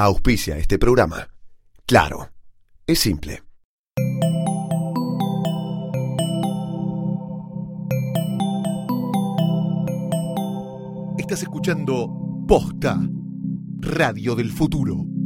Auspicia este programa. Claro, es simple. Estás escuchando Posta, Radio del Futuro.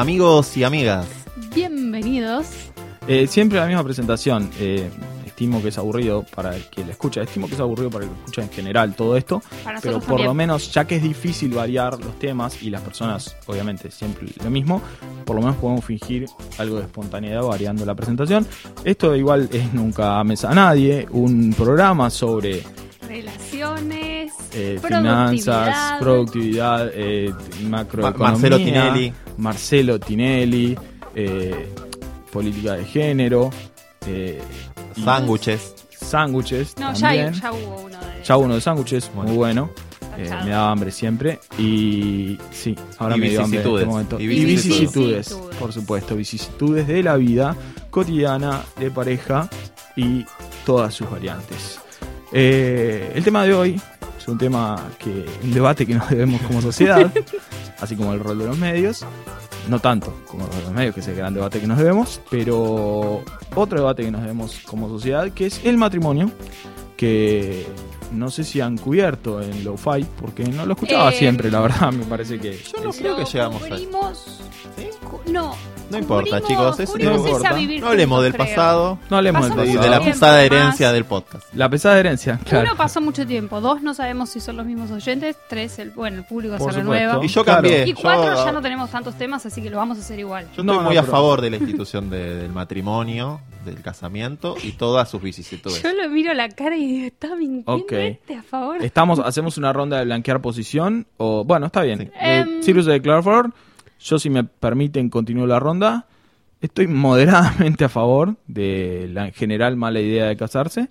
Amigos y amigas, Bienvenidos. Eh, siempre la misma presentación. eh, estimo que es aburrido para el que la escucha. Estimo que es aburrido para el que escucha en general todo esto. Para Pero por lo menos, ya que es difícil variar los temas y las personas, obviamente, siempre lo mismo, por lo menos podemos fingir algo de espontaneidad variando la presentación. Esto igual es Nunca Mesa a Nadie, un programa sobre Relaciones, eh, productividad. finanzas, productividad, eh, macroeconomía. Marcelo Tinelli. Marcelo Tinelli, eh, política de género, eh, sándwiches. sándwiches. No, ya, también. ya hubo uno de Ya uno de sándwiches, muy bueno. Eh, me daba hambre siempre. Y sí, ahora Y me dio hambre en este momento. Y Y vicisitudes. vicisitudes, por supuesto. Vicisitudes de la vida cotidiana, de pareja y todas sus variantes. Eh, el tema de hoy es un tema que. un debate que nos debemos como sociedad, así como el rol de los medios. No tanto como el rol de los medios, que es el gran debate que nos debemos, pero otro debate que nos debemos como sociedad, que es el matrimonio, que no sé si han cubierto en Lo-Fi, porque no lo escuchaba Eh, siempre, la verdad, me parece que... Yo no creo que llegamos a ¿Sí? No. No importa, chicos, es- no importa. No hablemos juntos, del creo. pasado No hablemos del y mucho de la pesada herencia del podcast. La pesada herencia, claro. Uno pasó mucho tiempo, dos no sabemos si son los mismos oyentes, tres el, bueno, el público Por se supuesto. renueva. Y yo cambié. Y cuatro yo, ya no tenemos tantos temas, así que lo vamos a hacer igual. yo No, estoy no, muy a pero- favor de la institución de- del matrimonio, del casamiento y todas sus vicisitudes. Yo lo miro a la cara y digo, está mintiendo Ok. este a favor. Estamos, hacemos una ronda de blanquear posición, o bueno, está bien. Sí. Eh, Em. Sirius a favor, yo si me permiten continúo la ronda. Estoy moderadamente a favor de la en general mala idea de casarse.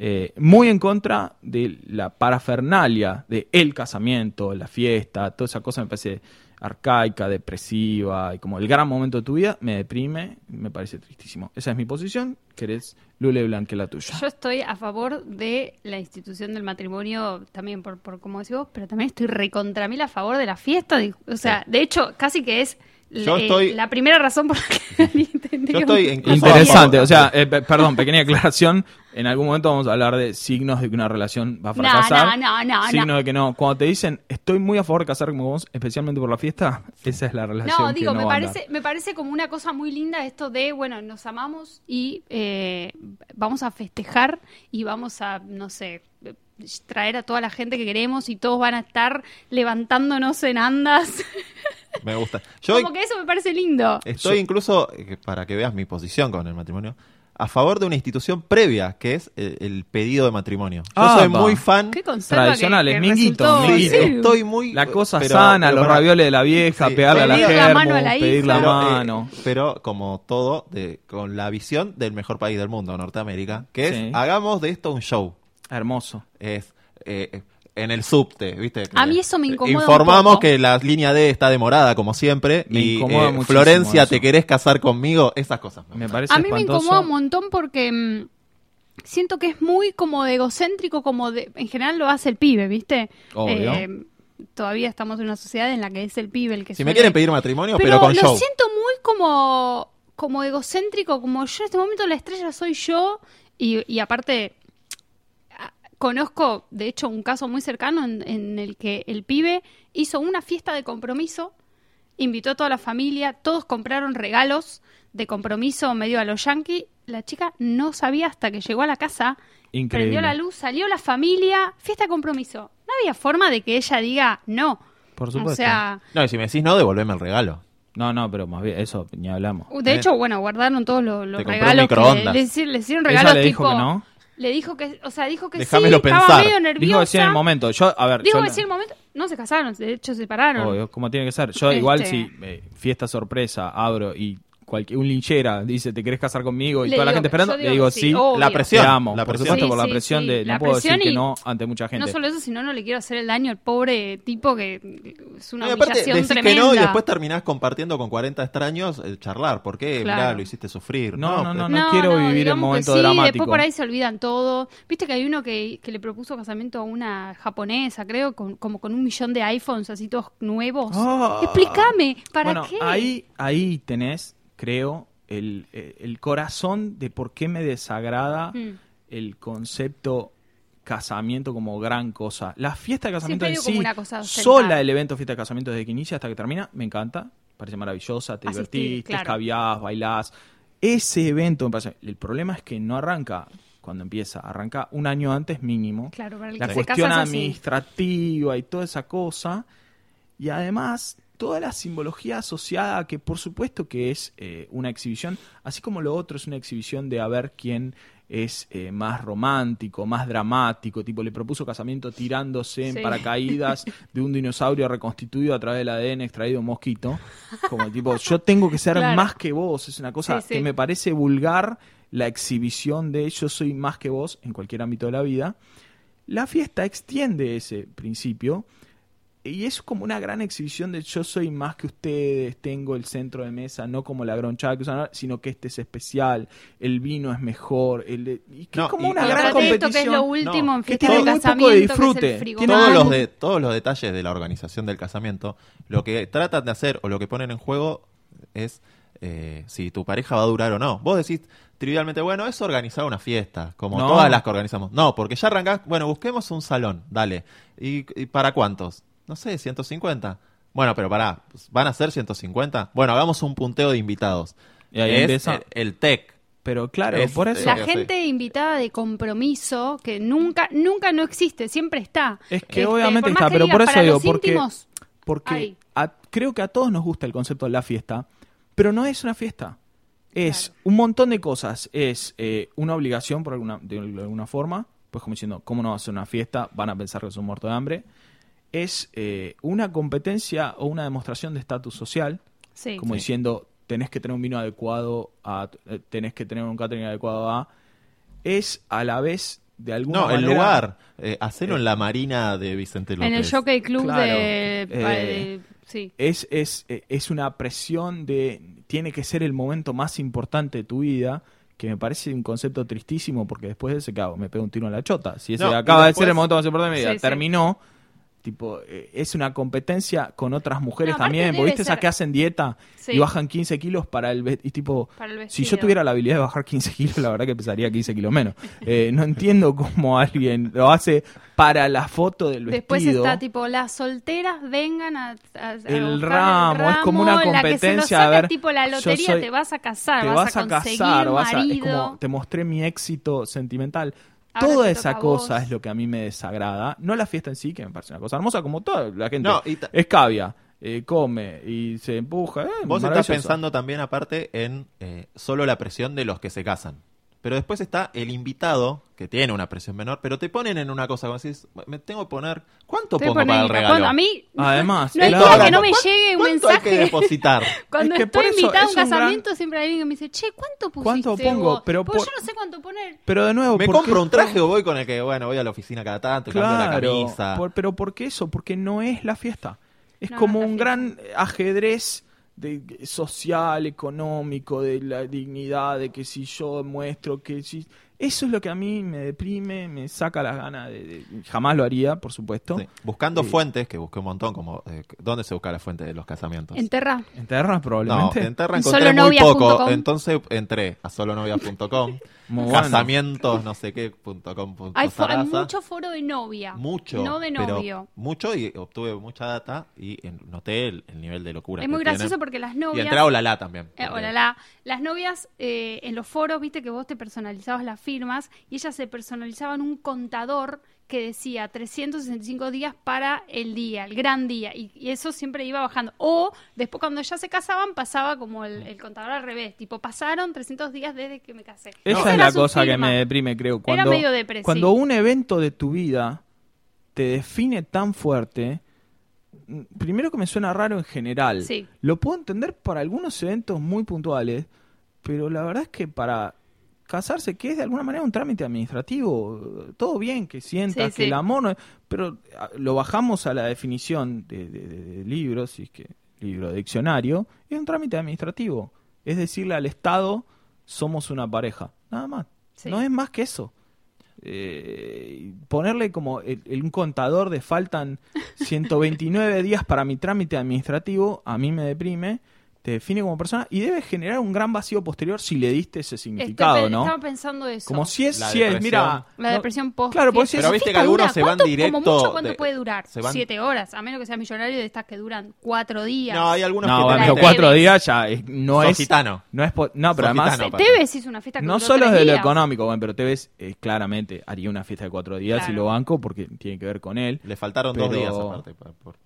Eh, muy en contra de la parafernalia de el casamiento, la fiesta, toda esa cosa me parece arcaica, depresiva y como el gran momento de tu vida, me deprime, me parece tristísimo. Esa es mi posición, querés Lule Blanque la tuya. Yo estoy a favor de la institución del matrimonio, también por, por como decís vos, pero también estoy recontra mil a favor de la fiesta. de- o sea, de hecho, casi que es Yo eh, estoy- la primera razón por la que Yo estoy incluso Interesante, a o sea, eh, pe- perdón, pequeña aclaración. En algún momento vamos a hablar de signos de que una relación va a No, fracasar. no, no, no, signos no. de que no. Cuando te dicen, estoy muy a favor de casarme con vos, especialmente por la fiesta, esa es la relación No, que digo, no me va a andar. parece, me parece como una cosa muy linda esto de, bueno, nos amamos y eh, vamos a festejar y vamos a, no sé, traer a toda la gente que queremos y todos van a estar levantándonos en andas. Me gusta. Yo como que eso me parece lindo. estoy incluso, eh, para que veas mi posición con el matrimonio, a favor de una institución previa, que es el, el pedido de matrimonio. Yo Ah, soy va. muy fan. Qué conserva Tradicionales, que, que minguito, resultó- minguito. Sí. Estoy muy... La cosa pero- sana, pero los para- ravioles de la vieja, Sí, pegarle a la pedir la mano a la pedir la hija. Pero, eh, mano. pero como todo, de, con la visión del mejor país del mundo, Norteamérica, que es, Sí. hagamos de esto un show. Hermoso. Es eh, en el subte, ¿viste? A mí eso me incomoda un Informamos poco. que la línea D está demorada, como siempre, Me y incomoda eh, Florencia, eso. ¿te querés casar conmigo? Esas cosas. Me parece A mí me incomoda un montón porque mm, siento que es muy como de egocéntrico, como de, en general lo hace el pibe, ¿viste? Obvio. Eh, todavía estamos en una sociedad en la que es el pibe el que Si me quieren pedir matrimonio, pero, pero, con lo show. siento muy como como egocéntrico, como yo en este momento la estrella soy yo y, y aparte conozco de hecho un caso muy cercano en, en el que el pibe hizo una fiesta de compromiso, invitó a toda la familia, todos compraron regalos de compromiso medio a los yankees, la chica no sabía hasta que llegó a la casa, Increíble. prendió la luz, salió la familia, fiesta de compromiso. No había forma de que ella diga no. Por supuesto. O sea, No, y si me decís no, devolveme el regalo. No, no, pero más bien, eso ni hablamos. de Eh. hecho, bueno, guardaron todos los, los regalos. que le, le hicieron regalos le tipo. dijo que no. Le dijo que, o sea, dijo que Déjamelo sí, estaba pensar. medio nerviosa. Dijo que sí en el momento. Yo, a ver, Dijo yo que la- sí en el momento. No se casaron, de hecho se separaron. Obvio, como tiene que ser. Yo igual Este- si eh, fiesta sorpresa abro y cualquier un linchera dice te querés casar conmigo y Le toda la gente esperando, le digo sí, obvio. La te presión. amo, la por presión. supuesto Sí, por la presión sí, de la no puedo decir que no ante mucha gente. No solo eso, sino no le quiero hacer el daño al pobre tipo que es una No, aparte humillación decís tremenda. que no y después terminás compartiendo con 40 extraños el charlar. ¿Por qué? Claro. Mirá, lo hiciste sufrir. No, no, no, pues- no. quiero vivir el momento sí, dramático. Después por ahí se olvidan todo. Viste que hay uno que, que le propuso casamiento a una japonesa, creo, con, como con un millón de iPhones así todos nuevos. Ah. Explícame, ¿para bueno, qué? ahí, ahí tenés, creo, el, eh, el corazón de por qué me desagrada Mm. el concepto casamiento como gran cosa. La fiesta de casamiento en sí, sola el evento fiesta de casamiento desde que inicia hasta que termina, me encanta, parece maravillosa, te Asistir, divertís, te claro. escabiás, bailás. Ese evento me parece... El problema es que no arranca cuando empieza, arranca un año antes mínimo Claro, para el la que se cuestión así. administrativa y toda esa cosa. Y además, toda la simbología asociada, que por supuesto que es eh, una exhibición, así como lo otro es una exhibición de a ver quién es eh, más romántico, más dramático, tipo le propuso casamiento tirándose en Sí. paracaídas de un dinosaurio reconstituido a través del ADN extraído de un mosquito, como tipo, yo tengo que ser Claro. más que vos, es una cosa Sí, sí. que me parece vulgar la exhibición de yo soy más que vos en cualquier ámbito de la vida. La fiesta extiende ese principio y es como una gran exhibición de yo soy más que ustedes, tengo el centro de mesa, no como la gronchada que usan ahora, sino que este es especial, el vino es mejor, el de- y que No, es como y- una y gran competición. que es lo último No, en que fiesta tiene de muy poco de que disfrute. el frigobar. todos los de todos los detalles de la organización del casamiento lo que tratan de hacer o lo que ponen en juego es eh, si tu pareja va a durar o no vos decís trivialmente bueno es organizar una fiesta como No. todas las que organizamos no porque ya arrancás bueno busquemos un salón dale y, y para cuántos no sé 150 bueno pero pará van a ser 150 bueno hagamos un punteo de invitados Y ahí es empieza- el, el tech Pero claro, Es- por eso... La gente invitada de compromiso que nunca nunca no existe, siempre está. Es que Este, obviamente está, que pero por eso digo, porque, íntimos, porque a- creo que a todos nos gusta el concepto de la fiesta, pero no es una fiesta. Es Claro. un montón de cosas. Es eh, una obligación por alguna, de alguna forma, pues como diciendo, ¿cómo no va a ser una fiesta? Van a pensar que son muertos de hambre. Es eh, una competencia o una demostración de estatus social, sí. como diciendo, tenés que tener un vino adecuado, a, eh, tenés que tener un catering adecuado a... Es a la vez, de alguna no el manera... lugar eh, hacerlo en la marina de Vicente López en el Jockey Club Claro, de, eh, de- sí. es, es, eh, es una presión de tiene que ser el momento más importante de tu vida que me parece un concepto tristísimo porque después de ese cabo me pego un tiro en la chota si ese No, acaba de ser el momento más importante de mi vida Sí, sí. Tipo eh, es una competencia con otras mujeres No, también porque viste esas ser- que hacen dieta Sí. y bajan 15 kilos para el y tipo Para el si yo tuviera la habilidad de bajar 15 kilos la verdad que pesaría 15 kilos menos Eh, no entiendo cómo alguien lo hace para la foto del Después vestido está tipo las solteras vengan a, a- a El buscar ramo, es como una la que se lo competencia, a saca, ver, tipo la lotería, soy- te vas a casar, te vas, vas a conseguir casar, vas a, es marido. como te mostré mi éxito sentimental. Ahora Toda esa cosa es lo que a mí me desagrada. No la fiesta en sí, que me parece una cosa hermosa, como toda la gente. No, y escabia, eh, come y se empuja. eh, Vos estás pensando también aparte en eh, solo la presión de los que se casan. Pero después está el invitado, que tiene una presión menor, pero te ponen en una cosa, como decís, me tengo que poner, ¿cuánto Estoy pongo para el regalo? Cuando a mí Además, no hay día ahora- que no me ¿Cuánto- llegue un ¿Cuánto hay que mensaje. depositar? Cuando Es que por estoy invitada a un gran- casamiento siempre hay alguien que me dice, che, ¿cuánto pusiste ¿Cuánto pongo? vos? Pero Porque por- yo no sé cuánto poner. Pero de nuevo, ¿Me ¿por compro qué un traje o voy con el que, bueno, voy a la oficina cada tanto, cambio la Claro, camisa? por- pero ¿por qué eso? Porque no es la fiesta. Es No, como no es la un fiesta. gran ajedrez de, social, económico, de la dignidad, de que si yo muestro que si... Eso es lo que a mí me deprime, me saca las ganas de... de- jamás lo haría, por supuesto. Sí. Buscando Sí. fuentes, que busqué un montón, como eh, ¿dónde se busca la fuente de los casamientos? En Terra. En Terra no, probablemente. en Terra En encontré muy poco, entonces entré a bueno. casamientos, no sé qué, punto com, punto Hay, fo- hay Sarasa. mucho foro de novia. mucho, No de pero novio. mucho y obtuve mucha data y en- noté el, el nivel de locura. Es que muy gracioso porque las Y novias... entré a Olala también. Eh, olala. Las novias eh, en los foros, viste que vos te personalizabas la firmas y ellas se personalizaban un contador que decía 365 días para el día, el gran día, y, y eso siempre iba bajando. O después cuando ya se casaban pasaba como el, el contador al revés, tipo pasaron 300 días desde que me casé. Esa Esa es era la cosa que me deprime, creo. Era Cuando, medio depre, cuando un evento de tu vida te define tan fuerte, primero que me suena raro en general. Sí. Lo puedo entender para algunos eventos muy puntuales, pero la verdad es que para casarse, que es de alguna manera un trámite administrativo, todo bien, que sientas Sí, que sí. el amor no es- Pero ah, lo bajamos a la definición de, de- de- de libros, si es que libro, diccionario, es un trámite administrativo. Es decirle al Estado, somos una pareja. Nada más. Sí. No es más que eso. Eh, ponerle como el- el- un contador de faltan 129 días para mi trámite administrativo, a mí me deprime, te define como persona y debe generar un gran vacío posterior si le diste ese significado, Estoy ¿no? Estaba pensando eso. Como si es, si es, mira, La depresión post. Claro, porque. Pero es- viste que ¿Fiesta algunos dura? se van ¿Cuánto- directo Como mucho, ¿cuánto de- puede durar? se van- Siete horas, a menos que seas millonario de estas que duran cuatro días. No, hay algunos no, que te pero cuatro días ya es- no Sos es gitano. no es no, pero Sos además gitano, Tevez hizo una fiesta que no solo es de lo económico, bueno, pero Tevez eh, claramente haría una fiesta de cuatro días y Claro. lo banco porque tiene que ver con él. Le faltaron dos días aparte. por-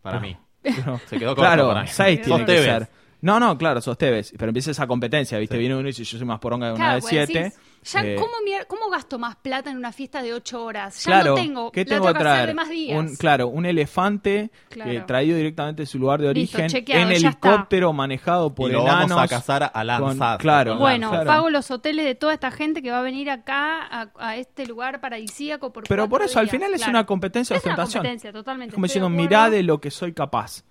para mí. Se quedó corto claro, para mí. tiene que ser. No, no, claro, sos Tevez, pero empieza esa competencia, ¿viste? Sí. Viene uno y dice, yo soy más poronga de una Claro, de pues siete. decís, ya, Eh, ¿cómo, ¿Cómo gasto más plata en una fiesta de ocho horas? Ya claro, no tengo. ¿qué la tengo que traer? de más días. Un, claro, un elefante Claro. eh, traído directamente de su lugar de Listo, origen, chequeado, en está. helicóptero manejado por y lo enanos. vamos a cazar a lanzar. con- claro, Bueno, claro. pago los hoteles de toda esta gente que va a venir acá a, a este lugar paradisíaco por Pero por eso, al final es Claro. una competencia de Es una ostentación. competencia, totalmente. Es como estoy diciendo, mirá de lo que soy capaz.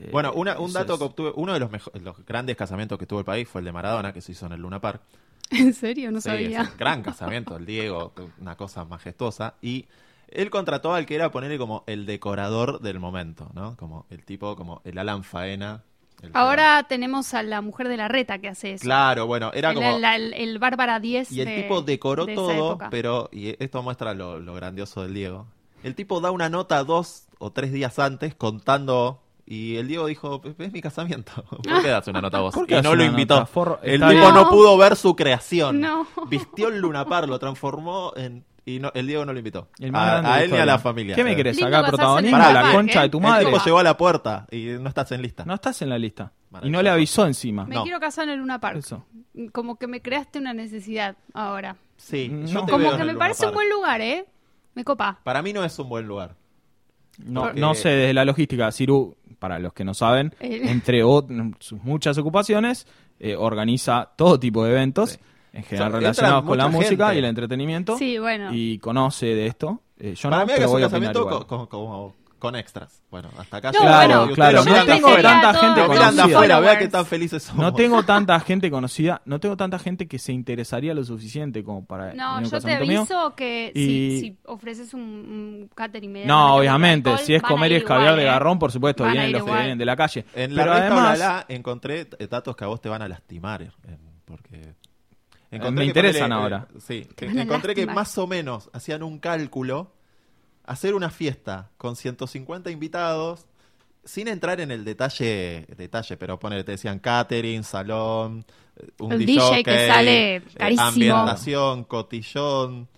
Eh, Bueno, una- un dato es. que obtuve, uno de los, mejo- los grandes casamientos que tuvo el país fue el de Maradona, que se hizo en el Luna Park. ¿En serio? No Sí, sabía. es un gran casamiento, el Diego, una cosa majestuosa. Y él contrató al que era ponerle como el decorador del momento, ¿no? Como el tipo, como el Alan Faena. el que- Ahora tenemos a la mujer de la reta que hace eso. Claro, bueno, era el, como... la- el- el Bárbara 10 Y el de- tipo decoró de todo, época. pero, y esto muestra lo, lo grandioso del Diego. El tipo da una nota dos o tres días antes contando, y el Diego dijo, es mi casamiento, ¿por qué das una nota vos? ¿Por qué Y no lo invitó. el tipo bien. no No. pudo ver su creación. No. Vistió el Lunapar, lo transformó en... Y no, el Diego no lo invitó. El más a, a él ni a la familia. ¿Qué me querés? Lindo ¿Acá protagonismo? el la concha de tu El madre. tipo llegó a la puerta y no estás en lista. No estás en la lista. Y no le avisó encima. Me No. quiero casar en el Luna Park. Eso. Como que me creaste una necesidad ahora. Sí, No. yo te Como veo que en me el parece un buen lugar, ¿eh? Me copa. Para mí no es un buen lugar. No, Porque- no sé, desde la logística, Ciru, para los que no saben, entre sus muchas ocupaciones, eh, organiza todo tipo de eventos, Sí. en general O sea, relacionados con la música y el entretenimiento, Sí, bueno. y conoce de esto. Eh, yo Para no, mí pero voy a opinar igual. con, con- como- con extras. Bueno, hasta acá No. Claro, bueno, claro, no tengo tanta todo- gente conocida. afuera, vea qué tan felices somos. No tengo tanta gente conocida, no tengo tanta gente que se interesaría lo suficiente como para No, yo te mío. aviso que Y- si, si ofreces un, un catering medianamente No, obviamente, alcohol, si es comer y escabiar de ¿eh? garrón, por supuesto, Van vienen los que vienen de la calle. En la Pero además, encontré eh, datos que a vos te van a lastimar. eh, porque me que interesan eh, ahora. sí, encontré que más o menos hacían un cálculo. Hacer una fiesta con 150 invitados, sin entrar en el detalle, detalle pero ponele, te decían catering, salón, eh, un El DJ, DJ que sale carísimo. ambientación, cotillón.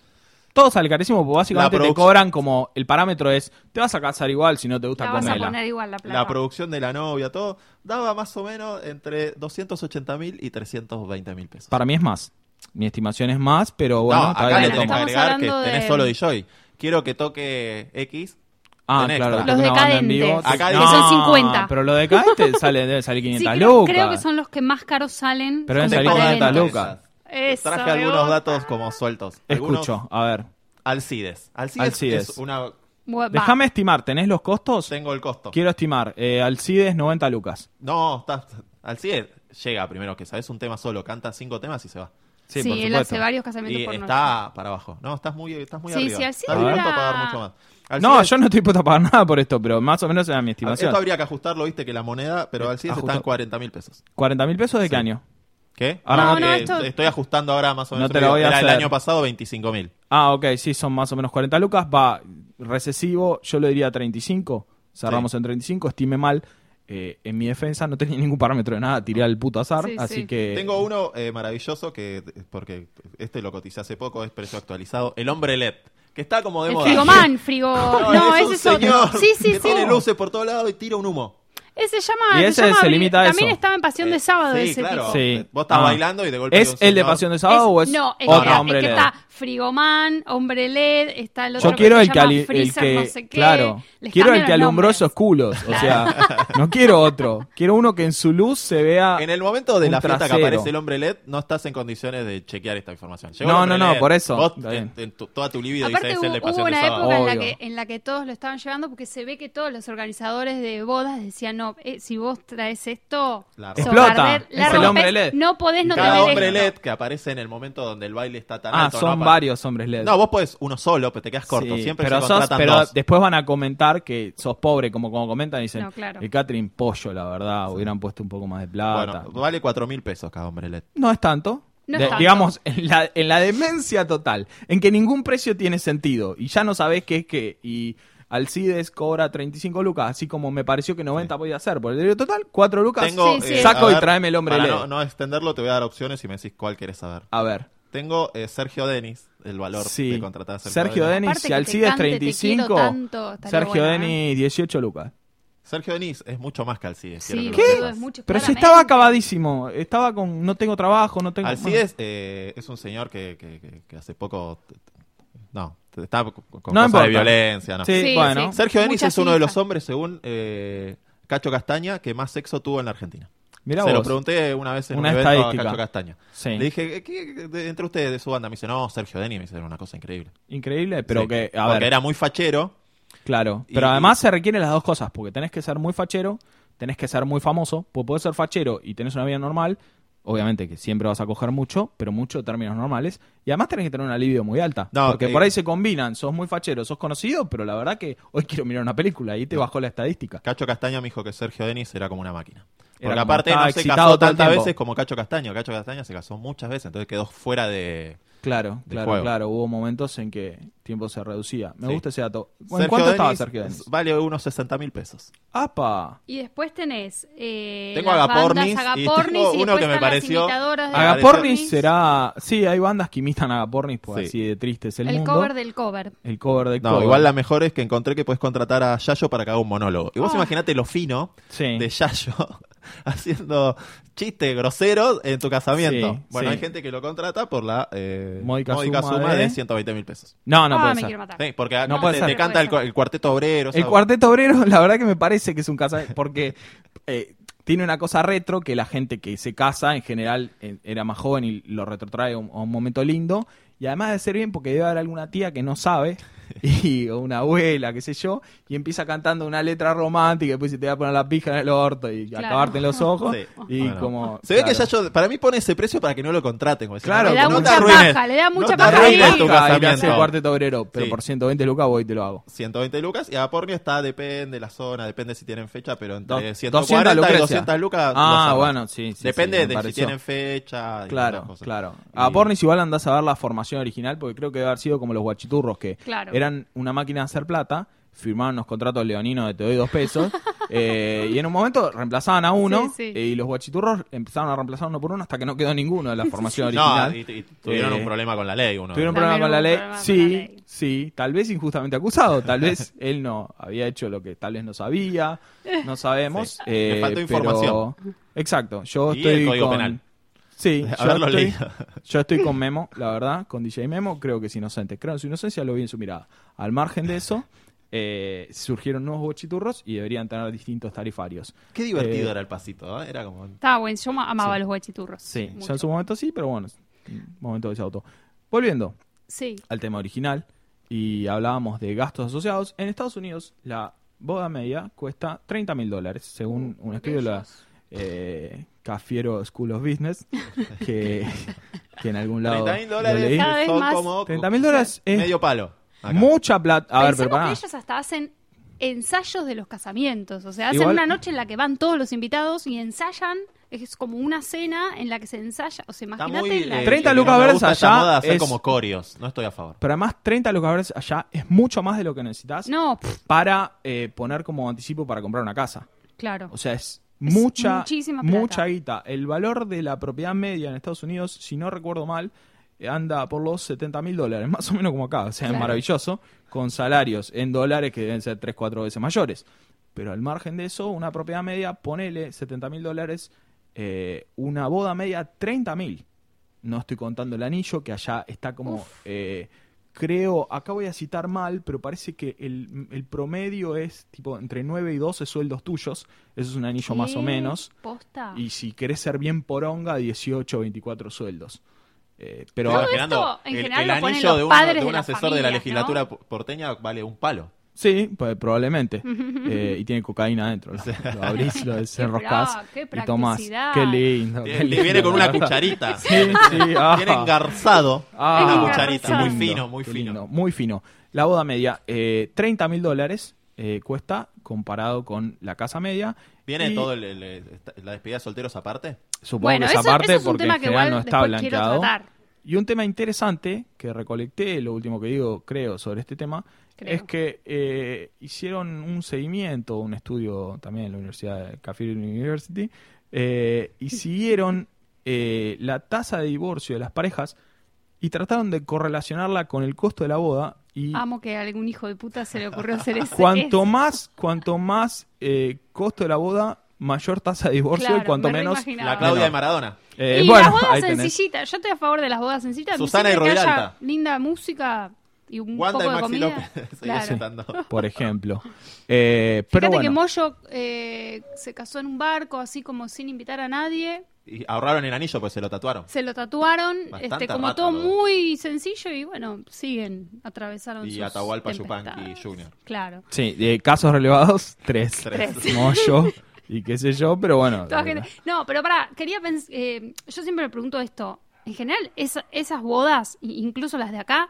todo sale carísimo porque básicamente La te producción- cobran como el parámetro es te vas a casar igual si no te gusta La vas a poner igual la plata. La producción de la novia, todo, daba más o menos entre 280 mil y 320 mil pesos. Para mí es más. Mi estimación es más, pero bueno, no, acá le tenés que agregar que tenés de- solo DJ. Quiero que toque X. Ah, tenés claro, Los decadentes. Acá No, son 50. Pero lo decadente sale, debe salir Sí, 500 creo, lucas. creo que son los que más caros salen. Pero deben salir para 500 eventos. lucas. Eso, Traje algunos datos como sueltos. Algunos- Escucho, a ver. Alcides. Alcides. Alcides. es una... Déjame estimar, ¿tenés los costos? Tengo el costo. Quiero estimar. Eh, Alcides, 90 lucas. No, está... Alcides llega primero que sabes un tema solo, canta cinco temas y se va. Sí, por él hace varios casamientos Y por noche. está para abajo. No, estás muy, estás muy Sí, arriba. sí, Alcides estás dispuesto a era- pagar mucho más. No, yo no estoy dispuesto a pagar nada por esto, pero más o menos era mi estimación. Esto habría que ajustarlo, viste, que la moneda, pero Eh, Alcides está en 40 mil pesos. ¿40 mil pesos de qué Sí. año? ¿Qué? Ahora No, que no, esto- Estoy ajustando ahora más o No menos. te la voy a Era el año pasado 25 mil. Ah, ok, sí, son más o menos 40 lucas. Va recesivo, yo lo diría 35. Cerramos Sí. en 35, estime mal. Eh, en mi defensa no tenía ningún parámetro de nada, tiré al puto azar, Sí, así sí. que... Tengo uno eh, maravilloso que, porque este lo coticé hace poco, es precio actualizado. El hombre LED, que está como de El moda. frigoman, frigo... No, es ese un es otro. señor Sí, sí, que sí. tiene luces por todos lados y tira un humo. Ese se llama... Y se ese llama se limita a También eso. estaba en Pasión de Eh, Sábado sí, ese claro. tipo. Sí. Vos estás Ah. bailando y de golpe ¿Es un el de señor- Pasión de Sábado o es no, es, otro que- hombre es que LED? está Frigoman, Hombre LED, está el otro Yo quiero que el se que, llama ali- el Freezer, que no sé qué. claro, Les quiero el cambian que los alumbró nombres. esos culos, o sea, no quiero otro, quiero uno que en su luz se vea En el momento de un la fiesta que trasero. aparece el hombre LED, no estás en condiciones de chequear esta información. Llegó No, hombre no, no, LED, por eso. Vos, Está bien. en, tu- toda tu libido Aparte dice, es el de hubo Pasión de una Sábado. época en la, Obvio. que, en la que todos lo estaban llevando porque se ve que todos los organizadores de bodas decían, no, eh, si vos traes esto, La Explota, la es el hombre LED. no podés no Cada tener hombre esto. LED que aparece en el momento donde el baile está tan Ah, alto. son ¿no? varios hombres LED. No, vos podés uno solo, pero te quedas corto. Sí, Siempre pero, se sos- contratan pero dos. después van a comentar que sos pobre, como, como comentan, y dicen, No, claro. el catering pollo, la verdad, hubieran puesto un poco más de plata. Bueno, vale cuatro mil pesos cada hombre LED. No es tanto. No es De- tanto. Digamos, en la, en la demencia total, en que ningún precio tiene sentido, y ya no sabés qué es qué, y Alcides cobra 35 lucas, así como me pareció que 90 podía ser, por el dinero total, 4 lucas, Tengo, Sí, sí. eh, saco a y ver, tráeme el hombre Para LED. no, no extenderlo, te voy a dar opciones y me decís cuál querés saber. A ver, Tengo eh, Sergio Denis, el valor sí. de contratar a Sergio Denis. Denis, si Alcides cante, te 35, quiero tanto, Sergio bueno, ¿eh? Denis 18 lucas. Sergio Denis es mucho más que Alcides. Sí, que ¿Qué? es mucho, Pero si estaba acabadísimo, estaba con no tengo trabajo, no tengo... Alcides eh, es un señor que, que- que- que hace poco... No, está con, No cosas importa. de violencia. No. Sí, Sí, bueno. sí. Sergio Denis es uno de los hombres, según eh, Cacho Castaña, que más sexo tuvo en la Argentina. Mirá Se lo pregunté una vez en Una un evento a estadística. Cacho Castaña. Sí. Le dije, ¿qué, entre ustedes de su banda? Me dice, no, Sergio Denis. Me dice, era una cosa increíble. Increíble, pero Sí, que, a Porque ver, era muy fachero. claro. y- Pero además se requieren las dos cosas, porque tenés que ser muy fachero, tenés que ser muy famoso, pues podés ser fachero y tenés una vida normal, obviamente que siempre vas a coger mucho, pero mucho de términos normales, y además tenés que tener una libido muy alta, No, porque eh, por ahí se combinan, sos muy fachero, sos conocido, pero la verdad que hoy quiero mirar una película, y te bajó la estadística. Cacho Castaña me dijo que Sergio Denis era como una máquina. Porque aparte no se casó tantas tiempo. veces como Cacho Castaña. Cacho Castaña se casó muchas veces, entonces quedó fuera de... Claro, de claro, juego. claro, hubo momentos en que tiempo se reducía. Me Sí. gusta ese dato. ¿En Sergio cuánto estaba Denis Sergio Denis? Vale unos 60 mil pesos. ¡Apa! Y después tenés eh, Tengo las Agapornis bandas y Agapornis tengo y uno que me pareció- Agapornis Agapornis. será... Sí, hay bandas que imitan Agapornis, pues Sí. así de triste es el, el mundo. cover del cover. El cover del No, cover. igual la mejor es que encontré que puedes contratar a Yayo para que haga un monólogo. Y vos Oh. imaginate lo fino Sí. de Yayo haciendo chistes groseros en tu casamiento. Sí, bueno, sí. hay gente que lo contrata por la eh, Módica módica, suma suma, de- de 120 mil pesos. No, no ah, puede me ser. quiero matar. Sí, porque No puede te, ser. te canta el, cu- el cuarteto obrero. El cuarteto obrero, la verdad que me parece que es un casamiento, porque eh, tiene una cosa retro que la gente que se casa en general eh, era más joven y lo retrotrae a un, a un momento lindo. Y además de ser bien, porque debe haber alguna tía que no sabe, y, o una abuela, qué sé yo, y empieza cantando una letra romántica, y después se te va a poner la pija en el orto y Claro. acabarte en los ojos. Sí. Y Bueno. como. Se ve claro. que Yayo, para mí pone ese precio para que no lo contraten. como Claro, le da no te mucha arruines, paja, le da no mucha te paja ahí. tu casamiento. cuarteto obrero, pero Sí. por 120 lucas voy y te lo hago. 120 lucas y a Pornio está, depende la zona, depende si tienen fecha, pero entre Dos- 140 y Lucrecia. 200 lucas. Ah, bueno, sí, sí, Depende de si tienen fecha. y Claro, cosas. claro. Y- A Pornis igual andás a ver la formación original porque creo que debe haber sido como los guachiturros que Claro. eran una máquina de hacer plata, firmaban unos contratos leoninos de te doy dos pesos eh, y en un momento reemplazaban a uno Sí, sí. eh, y los guachiturros empezaron a reemplazar uno por uno hasta que no quedó ninguno de la formación original. y, y tuvieron Eh, un problema con la ley. Uno. Tuvieron un problema con la ley. Sí, la ley. sí, tal vez injustamente acusado, tal vez él no había hecho lo que tal vez no sabía, no sabemos. Sí. eh, Le faltó pero- información. Exacto, yo Y estoy el Código con... Penal. Sí, yo Haberlo estoy, leído. yo estoy con Memo, la verdad, con DJ Memo, creo que es inocente. Creo que su inocencia lo vi en su mirada. Al margen de eso, eh, surgieron nuevos bochiturros y deberían tener distintos tarifarios. Qué divertido Eh, era el pasito, ¿eh? Era como... Estaba bueno, yo ma- amaba Sí. los guachiturros. Sí, mucho. ya en su momento sí, pero bueno, momento de ese auto. Volviendo Sí. al tema original y hablábamos de gastos asociados, en Estados Unidos la boda media cuesta 30 mil dólares, según un estudio de la eh, Cafiero School of Business, que, que en algún lado 30 mil dólares. Cada vez son más. como... 30.000 dólares es Medio palo. acá. Mucha plata. A ver, pero Pensemos pará. que ellos hasta hacen ensayos de los casamientos. O sea, hacen Igual- una noche en la que van todos los invitados y ensayan. Es como una cena en la que se ensaya. O sea, Está imagínate muy... la... eh, 30 eh, lucas no me verdes gusta esa allá moda de hacer es- como corios. No estoy a favor. Pero además, 30 lucas allá es mucho más de lo que necesitas No, pff, para eh, poner como anticipo para comprar una casa. Claro. O sea, es mucha, mucha guita. El valor de la propiedad media en Estados Unidos, si no recuerdo mal, anda por los 70 mil dólares, más o menos como acá. O sea, es maravilloso, con salarios en dólares que deben ser 3, 4 veces mayores. Pero al margen de eso, una propiedad media, ponele 70 mil dólares, eh, una boda media 30 mil. No estoy contando el anillo, que allá está como... eh, creo, acá voy a citar mal, pero parece que el, el promedio es tipo entre 9 y 12 sueldos tuyos. Eso es un anillo más o menos. ¿Posta? Y si querés ser bien poronga, 18 o 24 sueldos. Eh, pero Todo ahora- esto, Fernando, en el, general, anillo de un, de un asesor de la legislatura porteña vale un palo. Sí, pues, probablemente. Eh, y tiene cocaína adentro. Lo, lo abrís, lo desenroscás qué y tomás. Qué lindo. Qué lindo, viene con una cucharita. Sí, sí. ah. Viene engarzado Ah, una cucharita. engarzado. Muy fino, muy fino. lindo, muy fino. La boda media, eh, 30 mil dólares eh, cuesta comparado con la casa media. ¿Viene Y todo el- el- la despedida de solteros aparte? Supongo Bueno, que eso, esa parte eso es un porque tema en que general igual no está tratar. Y un tema interesante que recolecté, lo último que digo, creo, sobre este tema, Creo. es que eh, hicieron un seguimiento, un estudio también en la Universidad de Cathedral University, eh, y siguieron eh, la tasa de divorcio de las parejas y trataron de correlacionarla con el costo de la boda. Y Amo que a algún hijo de puta se le ocurrió hacer eso. cuanto más, cuanto más eh, costo de la boda, mayor tasa de divorcio Claro, y cuanto me menos... La Claudia de Maradona. Eh, y bueno, las bodas sencillitas. Yo estoy a favor de las bodas sencillitas. Susana y que Roviralta. linda música y un Wanda y poco de Maxi comida. López. Claro. por ejemplo. Eh, pero Fíjate que bueno, Moyo eh, se casó en un barco, así como sin invitar a nadie. Y ahorraron el anillo pues se lo tatuaron. Se lo tatuaron, Bastante este, como rata todo lo muy sencillo y bueno, siguen, atravesaron Y sus Atahualpa. Yupanqui Jr. Claro. sí, de casos relevados, tres. Tres. Moyo y qué sé yo, pero bueno. Eh, gente- No, pero para, quería pensar, yo siempre me pregunto esto, en general esa- esas bodas, incluso las de acá,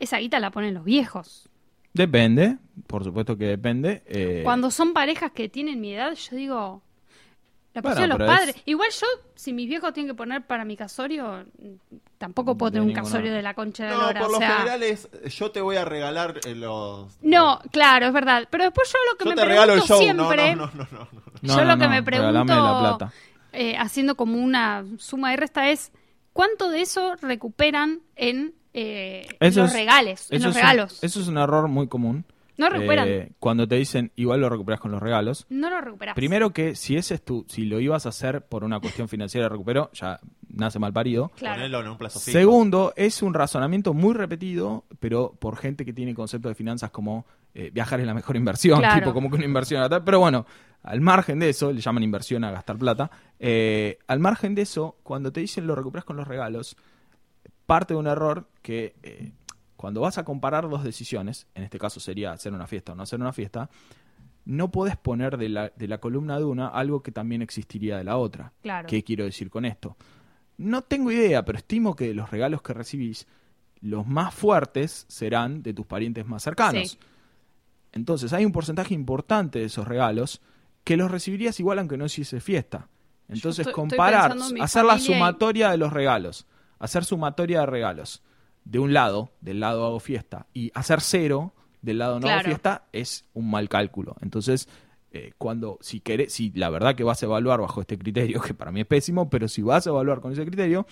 esa guita la ponen los viejos. Depende, por supuesto que depende. eh, Cuando son parejas que tienen mi edad, yo digo, la Bueno, pusieron los pero es- padres. Igual yo, si mis viejos tienen que poner para mi casorio, tampoco puedo De tener un ninguna- casorio de la concha de la No, lora. por o lo sea, general es yo te voy a regalar eh, los... No, claro, es verdad. Pero después yo lo que Yo me te regalo el pregunto show. siempre, No, no, no, no, no, no. No, yo no, lo que me pregunto, la plata. eh, haciendo como una suma y resta es, ¿cuánto de eso recuperan en eh, Eso los es- regales, en los es un- regalos? eso es un error muy común. No recuperan, Eh, cuando te dicen igual lo recuperas con los regalos. no lo recuperas. Primero que si ese es tu, si lo ibas a hacer por una cuestión financiera de recupero, ya nace mal parido. claro. Ponelo en un plazo fijo. Segundo, es un razonamiento muy repetido, pero por gente que tiene conceptos de finanzas como eh, viajar es la mejor inversión, Claro. tipo como que una inversión a tal. Pero bueno, al margen de eso, le llaman inversión a gastar plata. eh, al margen de eso, cuando te dicen lo recuperas con los regalos, parte de un error que eh, cuando vas a comparar dos decisiones, en este caso sería hacer una fiesta o no hacer una fiesta, no puedes poner de la, de la columna de una algo que también existiría de la otra. Claro. ¿Qué quiero decir con esto? No tengo idea, pero estimo que de los regalos que recibís, los más fuertes serán de tus parientes más cercanos. Sí. Entonces, hay un porcentaje importante de esos regalos que los recibirías igual aunque no hiciese fiesta. Entonces, comparar, en hacer la y- sumatoria de los regalos, hacer sumatoria de regalos de un lado, del lado hago fiesta, y hacer cero del lado no hago fiesta, es un mal cálculo. Entonces, eh, cuando, si querés, si la verdad que vas a evaluar bajo este criterio, que para mí es pésimo, pero si vas a evaluar con ese criterio,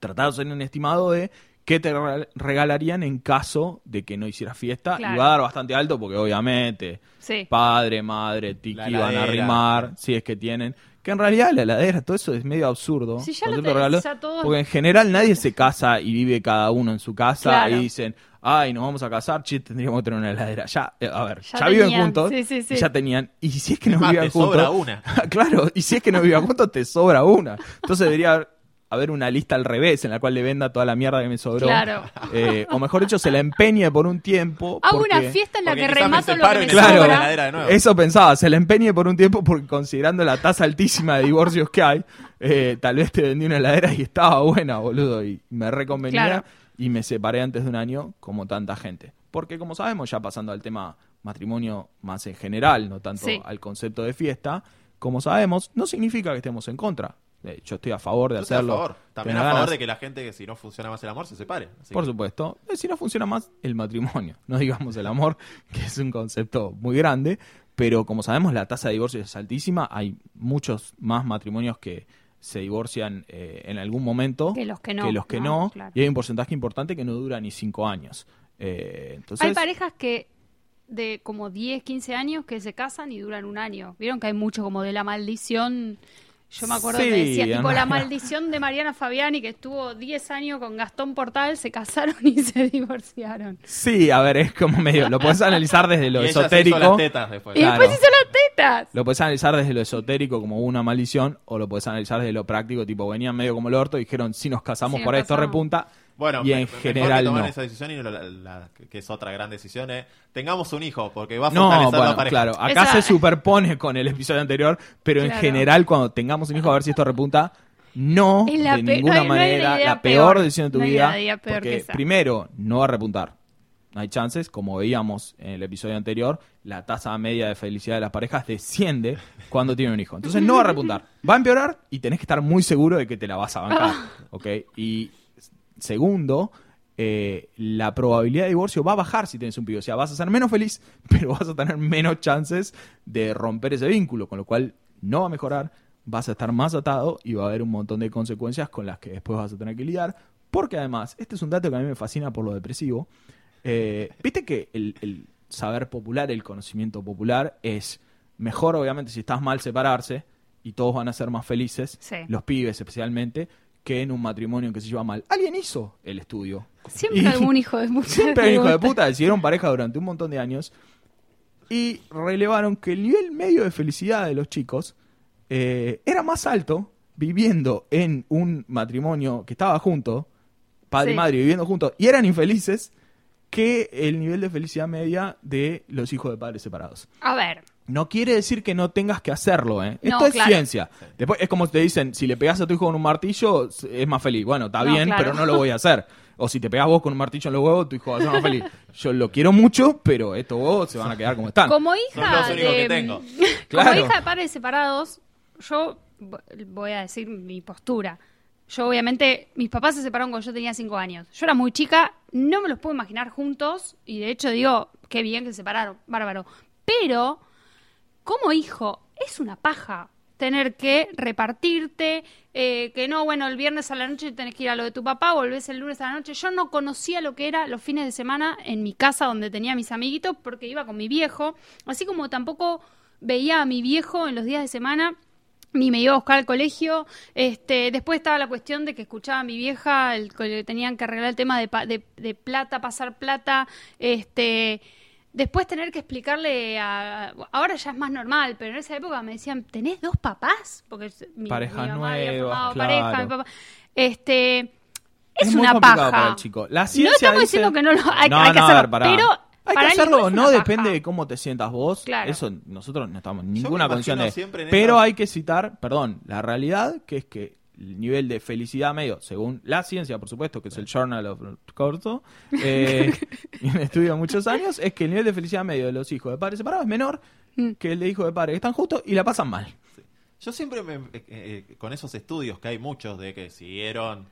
tratar de hacer un estimado de qué te regal- regalarían en caso de que no hicieras fiesta, Claro. y va a dar bastante alto porque obviamente Sí. padre, madre, tiki van a arrimar, si es que tienen. Que en realidad la heladera, todo eso es medio absurdo. Sí, ya lo tenés, regalo, Porque en general nadie se casa y vive cada uno en su casa Claro. y dicen, ay, nos vamos a casar, che, tendríamos que tener una heladera. Ya, eh, a ver, Ya ya, viven juntos, sí, sí, sí. y ya tenían. Y si es que no vivían te juntos. sobra una. claro, y si es que no vivían juntos, te sobra una. Entonces debería haber, haber una lista al revés en la cual le venda toda la mierda que me sobró. Claro. Eh, o mejor dicho, se la empeñe por un tiempo. Hago una porque- fiesta en la que remato lo que me Claro. la sobra. heladera de nuevo. Eso pensaba, se la empeñe por un tiempo porque considerando la tasa altísima de divorcios que hay, eh, tal vez te vendí una heladera y estaba buena, boludo, y me reconvenía Claro. y me separé antes de un año como tanta gente. Porque como sabemos, ya pasando al tema matrimonio más en general, no tanto Sí. al concepto de fiesta, como sabemos, no significa que estemos en contra. Eh, yo estoy a favor de Yo estoy a hacerlo. favor. También a favor de que la gente que si no funciona más el amor se separe. Así Por que- supuesto. Eh, Si no funciona más, el matrimonio. No digamos el amor, que es un concepto muy grande. pero como sabemos la tasa de divorcio es altísima, hay muchos más matrimonios que se divorcian eh, en algún momento Que los que no, los que ¿no? no, Claro. y hay un porcentaje importante que no dura ni cinco años. Eh, entonces, Hay parejas que de como 10, 15 años que se casan y duran un año. Vieron que hay mucho como de la maldición. Yo me acuerdo Sí, que decía, tipo, no, la no. maldición de Mariana Fabiani, que estuvo 10 años con Gastón Portal, se casaron y se divorciaron. Sí, a ver, es como medio, lo puedes analizar desde lo Y ella se hizo esotérico. las tetas después. Y Claro. después hizo las tetas. Lo puedes analizar desde lo esotérico como una maldición o lo puedes analizar desde lo práctico, tipo venían medio como el orto y dijeron si nos casamos por nos esto casamos. repunta Bueno, y me- en mejor general que tomar no. esa decisión y no la- la- que es otra gran decisión es tengamos un hijo porque va a No, fortalecer bueno, la pareja. claro, acá Esa- se superpone con el episodio anterior, pero en general cuando tengamos un hijo a ver si esto repunta, no de pe- ninguna no no manera, la peor, peor. decisión de tu No vida, idea peor que porque esa. primero no va a repuntar. No hay chances, como veíamos en el episodio anterior, la tasa media de felicidad de las parejas desciende cuando tienen un hijo. Entonces no va a repuntar. Va a empeorar y tenés que estar muy seguro de que te la vas a bancar. ¿ok? Y segundo, eh, la probabilidad de divorcio va a bajar si tienes un pibe. O sea, vas a ser menos feliz, pero vas a tener menos chances de romper ese vínculo, con lo cual no va a mejorar, vas a estar más atado y va a haber un montón de consecuencias con las que después vas a tener que lidiar. Porque además, este es un dato que a mí me fascina por lo depresivo. eh, Viste que el, el saber popular, el conocimiento popular es mejor, obviamente, si estás mal separarse y todos van a ser más felices, Sí. los pibes especialmente, que en un matrimonio que se lleva mal. Alguien hizo el estudio. Siempre Y- algún hijo de puta. Siempre hay un hijo de puta, decidieron pareja durante un montón de años y relevaron que el nivel medio de felicidad de los chicos eh, era más alto viviendo en un matrimonio que estaba junto, padre y Sí. madre viviendo juntos, y eran infelices, que el nivel de felicidad media de los hijos de padres separados. A ver, No quiere decir que no tengas que hacerlo, ¿eh? No, Esto es claro. ciencia. Después es como te dicen, si le pegas a tu hijo con un martillo, es más feliz. Bueno, está No, bien, claro. pero no lo voy a hacer. O si te pegas vos con un martillo en los huevos, tu hijo va a ser más feliz. Yo lo quiero mucho, pero estos huevos se van a quedar como están. como Son hija los únicos de que tengo. Claro. como hija de padres separados, yo vo- voy a decir mi postura. Yo obviamente, mis papás se separaron cuando yo tenía cinco años. Yo era muy chica, no me los puedo imaginar juntos y de hecho digo, qué bien que se separaron, bárbaro. Pero, como hijo, es una paja tener que repartirte, eh, que no, bueno, el viernes a la noche tenés que ir a lo de tu papá, volvés el lunes a la noche. Yo no conocía lo que era los fines de semana en mi casa donde tenía a mis amiguitos porque iba con mi viejo, así como tampoco veía a mi viejo en los días de semana ni me iba a buscar al colegio. Este, después estaba la cuestión de que escuchaba a mi vieja, el, tenían que arreglar el tema de, de, de plata, pasar plata, este, después tener que explicarle a, ahora ya es más normal, pero en esa época me decían, ¿tenés dos papás? Porque mi, Parejas mi mamá había formado claro. pareja, mi papá. Este, es, muy una complicado paja. para el chico. La no estamos dice- diciendo que no lo hay, No, hay que no, hacerlo, ver, pero Hay que hacerlo, no depende paja. de cómo te sientas vos. Claro. Eso nosotros no estamos en ninguna condición de. Pero hay que citar, perdón, la realidad que es que el nivel de felicidad medio, según la ciencia, por supuesto, que es el Journal of Corto, eh, y un estudio de muchos años, es que el nivel de felicidad medio de los hijos de padres separados es menor Mm. que el de hijos de padres que están juntos y la pasan mal. Yo siempre me, eh, eh, con esos estudios que hay muchos de que siguieron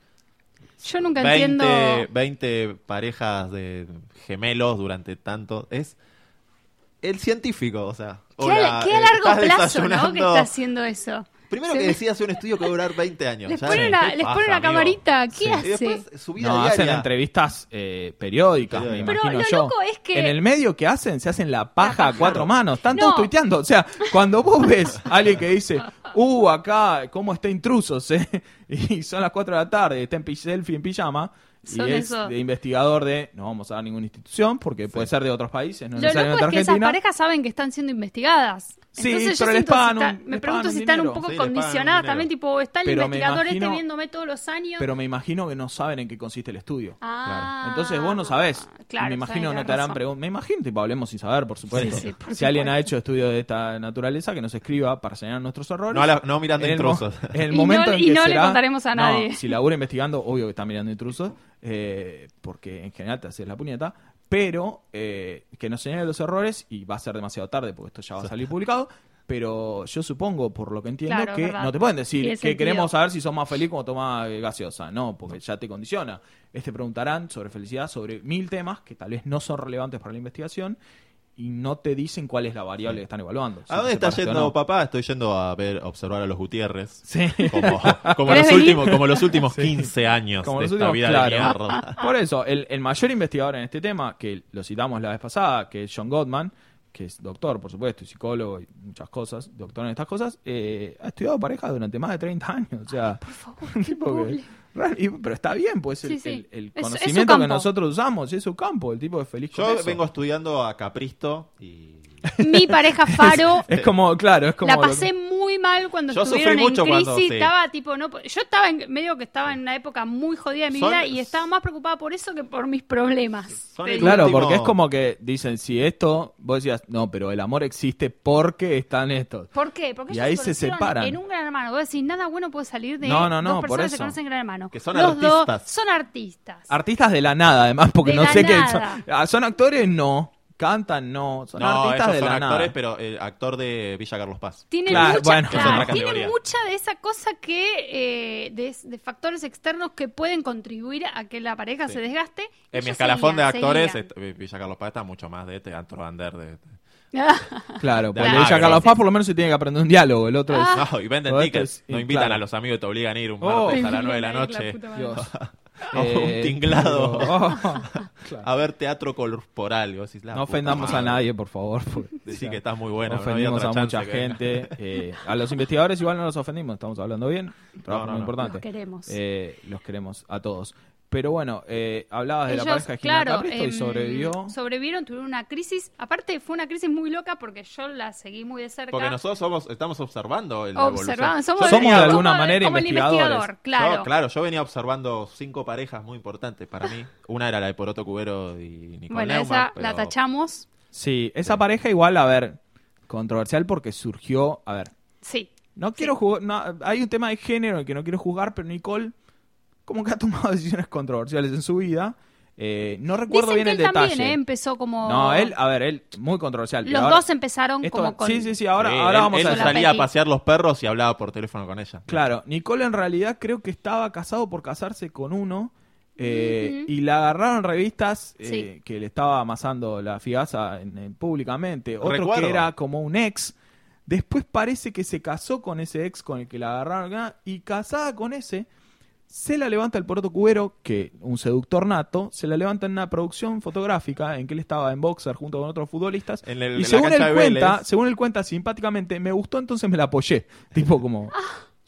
Yo nunca 20, entiendo... 20 parejas de gemelos durante tanto es el científico, o sea, Qué, hola, a, qué a largo plazo, ¿no? Que está haciendo eso. Primero que ve- decía hacer un estudio que va a durar 20 años. Les ya pone sé, una- les pone una camarita, ¿qué Y hace? después su vida No, diaria. hacen entrevistas eh, periódicas, me Periódicas. imagino Pero lo yo. loco es que- En el medio que hacen, se hacen la paja, a cuatro manos. Están No. todos tuiteando. O sea, cuando vos ves a alguien que dice, uh, acá, ¿cómo está intrusos? eh? Y son las 4 de la tarde, está en selfie en pijama. Y es de investigador de, no vamos a dar ninguna institución, porque puede ser de otros países, no Lo necesariamente loco es que esas parejas saben que están siendo investigadas. Sí, Entonces yo pero siento si un- me les pregunto pagan si están un poco Sí, un condicionadas también, tipo, está el Pero investigador este viéndome todos los años. Pero me imagino que no saben en qué consiste el estudio. Ah, Entonces vos no sabés. Claro, me imagino no te harán preguntas. Me imagino, tipo, hablemos sin saber, por supuesto. Sí, sí, por si alguien ha hecho estudios de esta naturaleza, que nos escriba para señalar nuestros errores. No, la- no mirando En el mo- intrusos. En el Y momento no- en y que le contaremos a No, nadie. si labura investigando, obvio que está mirando intrusos, eh, porque en general te haces la puñeta, pero eh, que nos señale los errores y va a ser demasiado tarde porque esto ya va a salir publicado. Pero yo supongo, por lo que entiendo, Claro, que verdad. no te pueden decir que sentido. queremos saber si sos más feliz cuando tomas gaseosa. No, porque ya te condiciona. Este preguntarán sobre felicidad, sobre mil temas que tal vez no son relevantes para la investigación. Y no te dicen cuál es la variable que están evaluando. si ¿A dónde te está separaste o yendo no. papá? Estoy yendo a ver, a observar a los Gutiérrez. Sí. Como, como ¿Querés los últimos, como los últimos 15 años Como de los esta últimos, vida claro. de mierda. Por eso, el, el mayor investigador en este tema, que lo citamos la vez pasada, que es John Gottman, que es doctor, por supuesto, y psicólogo y muchas cosas, doctor en estas cosas, eh, ha estudiado pareja durante más de 30 años. O sea, Por favor, tipo que- pero está bien, pues el, Sí, sí. el- el Es- es su conocimiento que nosotros usamos es su campo, el tipo es feliz con Yo eso. vengo estudiando a Capristo y Mi pareja Faro Es como, claro, es como... la que- pasé muy mal cuando Yo estuvieron sufrí en crisis. cuando- sí. Estaba tipo, no, yo estaba en medio que estaba en una época muy jodida de mi Son- vida y estaba más preocupada por eso que por mis problemas. Claro, último- porque es como que dicen, si esto, vos decías, no, pero el amor existe porque están estos. ¿Por qué? Porque Y ahí se separan. En un gran hermano. Vos decís, nada bueno puede salir de No, no, no, dos por personas que se conocen en gran hermano. Que son Los artistas. dos son artistas. Artistas de la nada, además, porque De no sé qué son. Ah, ¿Son actores? No. ¿Cantan? No. Son No, artistas de son la actores, nada. pero el actor de Villa Carlos Paz. Tiene Claro, mucha, bueno. claro, tiene mucha de esa cosa que eh, de, de factores externos que pueden contribuir a que la pareja Sí. se desgaste. En mi escalafón de actores, seguían. est- Villa Carlos Paz está mucho más de Teatro Bander. De, Claro, porque Claro. ella Carlos Paz por lo menos se tiene que aprender un diálogo. El otro Ah. No, y venden tickets. es- No y invitan claro. a los amigos, te obligan a ir un Oh. martes a las 9 de la noche. A un Eh, tinglado pero- oh, claro. a ver teatro corporal. Y vos decís, No ofendamos a madre. nadie, por favor. porque, o Decí sea, que estás muy buena. no ofendimos otra a mucha que- gente. eh, a los investigadores igual no los ofendimos, estamos hablando bien. Trabajo no, muy no. importante. Los queremos. Eh, los queremos a todos. Pero bueno, eh, hablabas de la pareja de claro, Capristo y em, sobrevivó. Sobrevivieron, tuvieron una crisis. Aparte, fue una crisis muy loca porque yo la seguí muy de cerca. Porque nosotros somos, estamos observando el, somos, de alguna como manera el investigadores. investigador, claro. Yo, claro, yo venía observando cinco parejas muy importantes para mí. Una era la de Poroto Cubero y Nicole Bueno, esa pero- la tachamos. Sí, esa pareja igual, a ver, controversial porque surgió, a ver, Sí. no quiero jugar, no, hay un tema de género el que no quiero jugar, pero Nicole como que ha tomado decisiones controversiales en su vida. Eh, no recuerdo Dicen bien que el él detalle. también eh, empezó como. No, él, a ver, él muy controversial. Los ahora- dos empezaron esto- como con. Sí, sí, sí, ahora, Sí, ahora él- vamos él a la salía a pasear los perros y hablaba por teléfono con ella. Claro, Nicole en realidad creo que estaba casado por casarse con uno eh, y la agarraron revistas eh, Sí. que le estaba amasando la figaza en- en- públicamente. Otro Recuerdo. que era como un ex. Después parece que se casó con ese ex con el que la agarraron y casada con ese se la levanta el poroto cubero, que un seductor nato, se la levanta en una producción fotográfica en que él estaba en boxer junto con otros futbolistas. En el- en y la según él cuenta, Vélez. según él cuenta simpáticamente, me gustó, entonces me la apoyé. Tipo como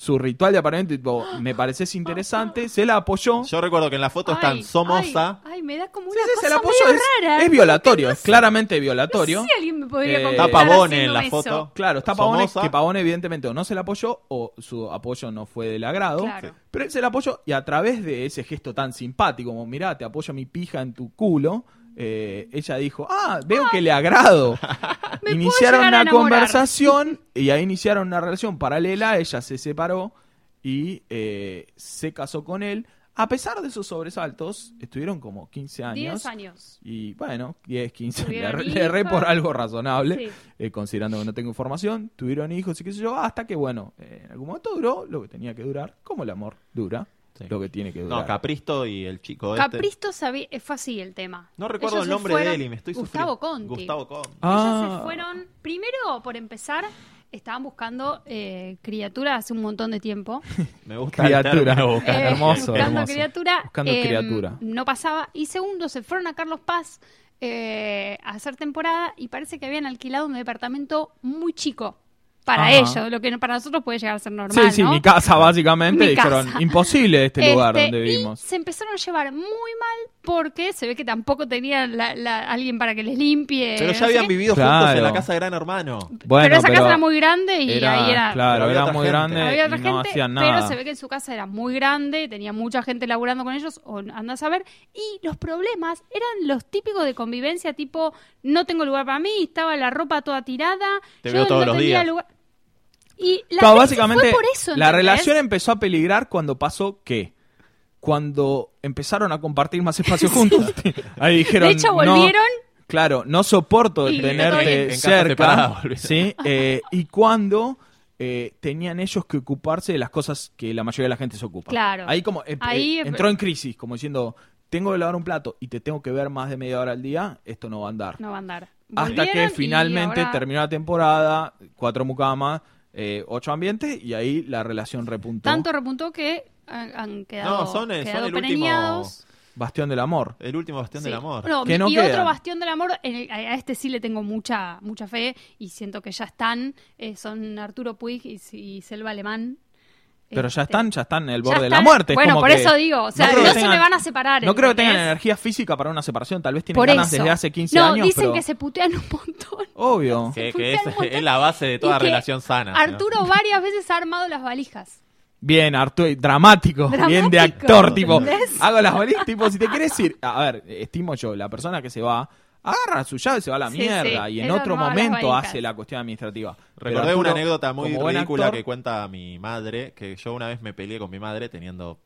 su ritual de aparente, tipo, me pareces interesante, se la apoyó. Yo recuerdo que en la foto están Somoza. Ay, ay, me da como una sí, cosa la apoyó, medio es, rara. es violatorio, es que claramente sé- violatorio. No sé si alguien me podría Eh, contar Está Pavone haciendo en la eso. foto. Claro, está Pavone, Somoza. que Pavone evidentemente o no se la apoyó o su apoyo no fue del agrado. Claro. Pero él se la apoyó y a través de ese gesto tan simpático, como mirá, te apoyo mi pija en tu culo, eh, ella dijo, ah, veo que le agrado. Iniciaron una conversación y ahí iniciaron una relación paralela, ella se separó y eh, se casó con él. A pesar de esos sobresaltos, estuvieron como 15 años. 10 años. Y bueno, 10, 15, le, le erré por algo razonable, Sí. eh, considerando que no tengo información. Tuvieron hijos y qué sé yo, hasta que bueno, eh, en algún momento duró lo que tenía que durar, como el amor dura Sí. lo que tiene que durar. No, Capristo y el chico este. Capristo sabía, fue así el tema. No recuerdo Ellos el nombre de él y me estoy Gustavo sufriendo. Conti. Gustavo Conti. Ah. Ellos se fueron, primero, por empezar, estaban buscando eh, criatura hace un montón de tiempo. Me gusta Criatura. Eh. Hermoso, buscando hermoso. criatura. Buscando eh, criatura. No pasaba. Y segundo, se fueron a Carlos Paz eh, a hacer temporada y parece que habían alquilado un departamento muy chico. Para Ajá. ellos, lo que para nosotros puede llegar a ser normal. Sí, sí, ¿no? mi casa básicamente. Mi dijeron, casa. imposible este, lugar Este, donde y vivimos. se empezaron a llevar muy mal porque se ve que tampoco tenían la- la- alguien para que les limpie. Pero ya habían vivido Claro. juntos en la casa de Gran Hermano. Bueno, pero esa pero casa era muy grande y era- ahí era. Claro, era muy gente. grande había otra y no gente, hacían nada. pero se ve que en su casa era muy grande, tenía mucha gente laburando con ellos, o anda a saber, y los problemas eran los típicos de convivencia, tipo, no tengo lugar para mí, estaba la ropa toda tirada, Te yo veo todos no los tenía días. lugar. Y la Claro, básicamente fue por eso, la relación empezó a peligrar cuando pasó ¿qué? Cuando empezaron a compartir más espacio juntos. Ahí dijeron, De hecho, "No, claro, no soporto Y tenerte cerca. ¿sí? Eh, y cuando eh, tenían ellos que ocuparse de las cosas que la mayoría de la gente se ocupa. Claro. Ahí como eh, Ahí- eh, entró en crisis, como diciendo, tengo que lavar un plato y te tengo que ver más de media hora al día, esto no va a andar. No va a andar. Hasta volvieron que finalmente ahora- terminó la temporada, cuatro mucamas, eh, ocho ambientes, y ahí la relación repuntó. Tanto repuntó que han, han quedado, No, son, eh, son el último-. Bastión del amor. El último bastión Sí. del amor. Que no y quedan. otro bastión del amor, en el- a este sí le tengo mucha mucha fe y siento que ya están, eh, son Arturo Puig y, y Selva Alemán. Pero ya Este, están, ya están en el borde de la muerte. Bueno, como por que eso digo, o sea, no, creo que se tengan- me van a separar. No creo que tengan energía física para una separación. Tal vez tienen Por ganas eso. desde hace 15 no, años. dicen pero- que se putean un montón. Obvio. Que, es, la base de toda Y relación sana. ¿no? Arturo varias veces ha armado las valijas. Bien, Arturo, dramático, bien de actor, tipo, ¿entendés? hago las bolitas, tipo, si te quieres ir, a ver, estimo yo, la persona que se va, agarra su llave y se va a la Sí, mierda, sí, y en otro momento hace la cuestión administrativa. Recordé Arturo, una anécdota muy ridícula actor, que cuenta mi madre, que yo una vez me peleé con mi madre teniendo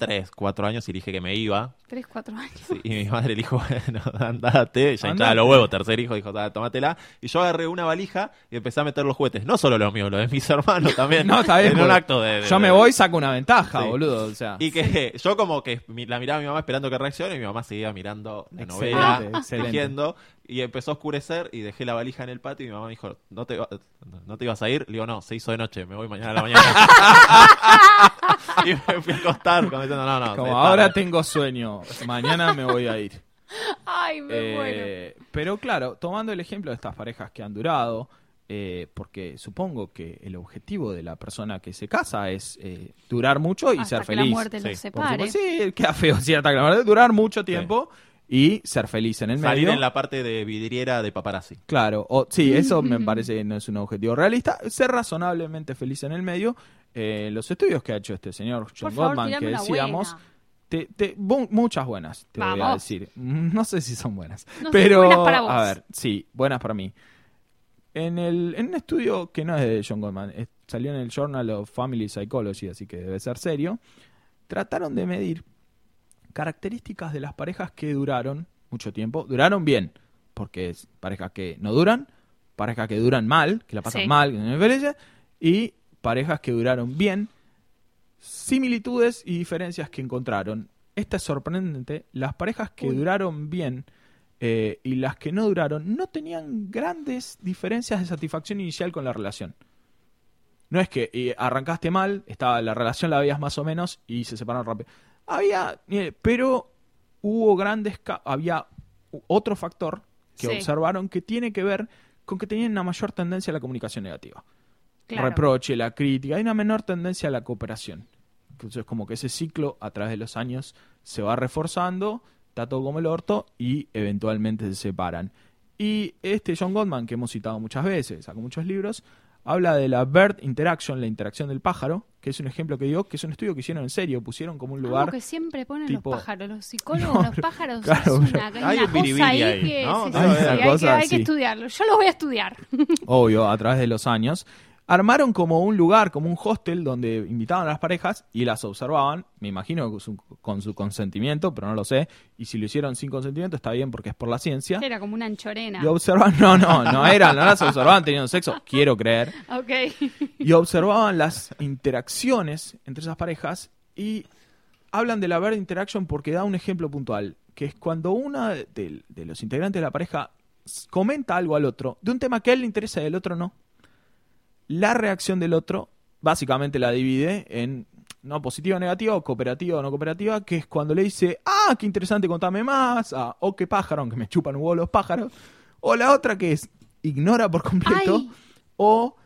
3, 4 años y dije que me iba. Tres, cuatro años. Sí, y mi madre le dijo, bueno, andate, ya hinchaba los huevos, tercer hijo dijo, "Dale, tómatela. Y yo agarré una valija y empecé a meter los juguetes, no solo los míos, los de mis hermanos también. No, está bien, En un acto de... de- yo me voy, saco una ventaja, Sí. boludo, o sea. Y que yo como que la miraba a mi mamá esperando que reaccione y mi mamá seguía mirando la Excelente, novela, excelente. tejiendo, y empezó a oscurecer y dejé la valija en el patio y mi mamá me dijo, ¿no te, no te ibas a ir? Le digo, no, se hizo de noche, me voy mañana a la mañana. y me fui a acostar como diciendo, no, no. como ahora tarde". tengo sueño, mañana me voy a ir. Ay, me muero. Eh, pero claro, tomando el ejemplo de estas parejas que han durado, eh, porque supongo que el objetivo de la persona que se casa es eh, durar mucho y Hasta ser que la feliz. muerte Sí, los separe. supuesto, sí, queda feo, sí, hasta que la muerte durar mucho tiempo y ser feliz en el Salir medio. en la parte de vidriera de paparazzi. Claro, o, sí, eso me parece que no es un objetivo realista. Ser razonablemente feliz en el medio. Eh, los estudios que ha hecho este señor John favor, Gottman, que decíamos, buena. te- te- bu- muchas buenas, te voy a decir. No sé si son buenas, No pero buenas para vos. a ver, sí, buenas para mí. En, el, en un estudio que no es de John Gottman, es- salió en el Journal of Family Psychology, así que debe ser serio, trataron de medir características de las parejas que duraron mucho tiempo. Duraron bien, porque es parejas que no duran, parejas que duran mal, que la pasan Sí. mal, que no y parejas que duraron bien, similitudes y diferencias que encontraron. Esta es sorprendente, las parejas que Uy. duraron bien eh, y las que no duraron no tenían grandes diferencias de satisfacción inicial con la relación. No es que eh, arrancaste mal, estaba la relación la veías más o menos y se separaron rápido. Había, eh, pero hubo grandes, había otro factor que Sí. observaron que tiene que ver con que tenían una mayor tendencia a la comunicación negativa. Claro. Reproche, la crítica, hay una menor tendencia a la cooperación. Entonces como que ese ciclo a través de los años se va reforzando, está todo como el orto y eventualmente se separan. Y este John Gottman, que hemos citado muchas veces, sacó muchos libros, habla de la bird interaction, la interacción del pájaro, que es un ejemplo que dio, que es un estudio que hicieron en serio, pusieron como un lugar... que siempre ponen tipo- los pájaros, los psicólogos, No, los pájaros, claro, es una, hay hay una un biribiri cosa ahí ahí, que, ¿no? sí, sí, Hay sí, una hay, que, cosa, hay que sí. estudiarlo. Yo lo voy a estudiar. obvio, a través de los años, armaron como un lugar, como un hostel donde invitaban a las parejas y las observaban, me imagino con su, con su consentimiento, pero no lo sé, y si lo hicieron sin consentimiento está bien porque es por la ciencia. Era como una anchorena. Y observaban, no, no, no eran, no las observaban teniendo sexo, quiero creer. Ok. Y observaban las interacciones entre esas parejas y hablan de la bird interaction porque da un ejemplo puntual, que es cuando uno de, de los integrantes de la pareja comenta algo al otro de un tema que a él le interesa y al otro no. La reacción del otro básicamente la divide en no positiva o negativa, o cooperativa o no cooperativa, que es cuando le dice, ah, qué interesante, contame más, ah, o qué pájaro, aunque me chupan un huevo los pájaros, o la otra que es ignora por completo, Ay. o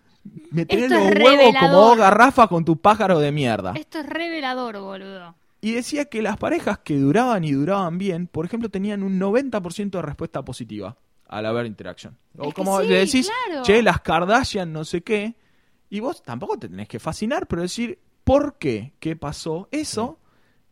me tenés Esto los es huevos como dos garrafas con tu pájaro de mierda. Esto es revelador, boludo. Y decía que las parejas que duraban y duraban bien, por ejemplo, tenían un 90% de respuesta positiva a la ver interaction. O Es como sí, le decís, claro. che, las Kardashian, no sé qué. Y vos tampoco te tenés que fascinar, pero decir, ¿por qué? ¿Qué pasó? Eso,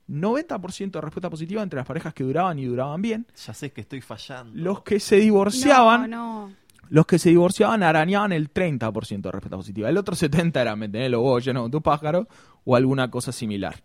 90% de respuesta positiva entre las parejas que duraban y duraban bien. Ya sé que estoy fallando. Los que se divorciaban, No, no. los que se divorciaban arañaban el 30% de respuesta positiva. El otro 70% era mantener los huevos llenos con tu pájaro o alguna cosa similar.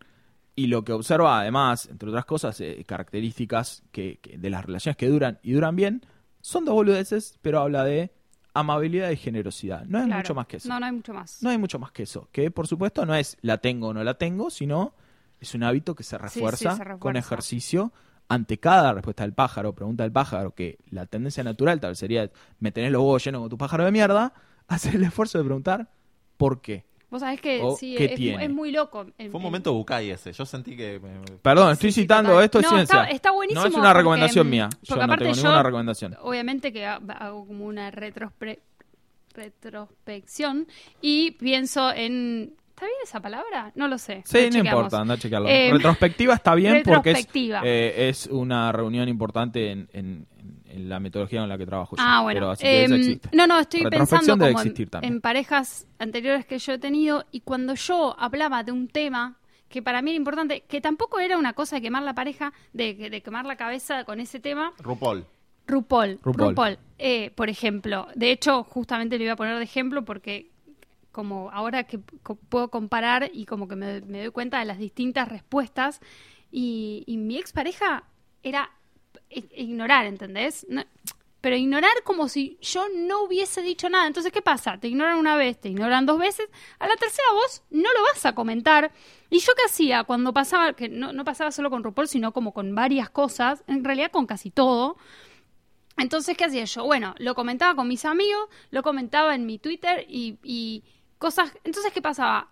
Y lo que observa, además, entre otras cosas, eh, características que, que de las relaciones que duran y duran bien, son dos boludeces, pero habla de amabilidad y generosidad. No es Claro. mucho más que eso. No, no hay mucho más. No hay mucho más que eso. Que, por supuesto, no es la tengo o no la tengo, sino es un hábito que se sí, refuerza, se refuerza. con ejercicio ante cada respuesta del pájaro, pregunta del pájaro, que la tendencia natural tal vez sería me tenés los huevos llenos con tu pájaro de mierda, hacer el esfuerzo de preguntar por qué. Vos sabés que O, sí, ¿qué es, tiene? es muy loco. Fue un en- momento Bucay ese. Yo sentí que. Perdón, estoy Sí, citando total. esto es No, ciencia. está- está buenísimo no es una recomendación mía. porque Yo no aparte tengo yo- ninguna recomendación. Obviamente que ha- hago como una retrospre- retrospección y pienso en... ¿Está bien esa palabra? No lo sé. Sí, no importa, anda a checarlo. Eh, retrospectiva está bien porque es, eh, es una reunión importante en, en- en la metodología en la que trabajo yo. Ah, bueno. Pero así que eso Em, existe. no, no, estoy pensando como en, existir también. en parejas anteriores que yo he tenido y cuando yo hablaba de un tema que para mí era importante, que tampoco era una cosa de quemar la pareja, de, de quemar la cabeza con ese tema, RuPaul. RuPaul. RuPaul. RuPaul. eh, por ejemplo. De hecho, justamente lo iba a poner de ejemplo porque como ahora que co- puedo comparar y como que me, me doy cuenta de las distintas respuestas y, y mi expareja era ignorar, ¿entendés? No- pero ignorar como si yo no hubiese dicho nada. Entonces, ¿qué pasa? Te ignoran una vez, te ignoran dos veces, a la tercera vos no lo vas a comentar. ¿Y yo qué hacía cuando pasaba, que no, no pasaba solo con RuPaul, sino como con varias cosas, en realidad con casi todo? Entonces, ¿qué hacía yo? Bueno, lo comentaba con mis amigos, lo comentaba en mi Twitter y, y cosas... Entonces, ¿qué pasaba?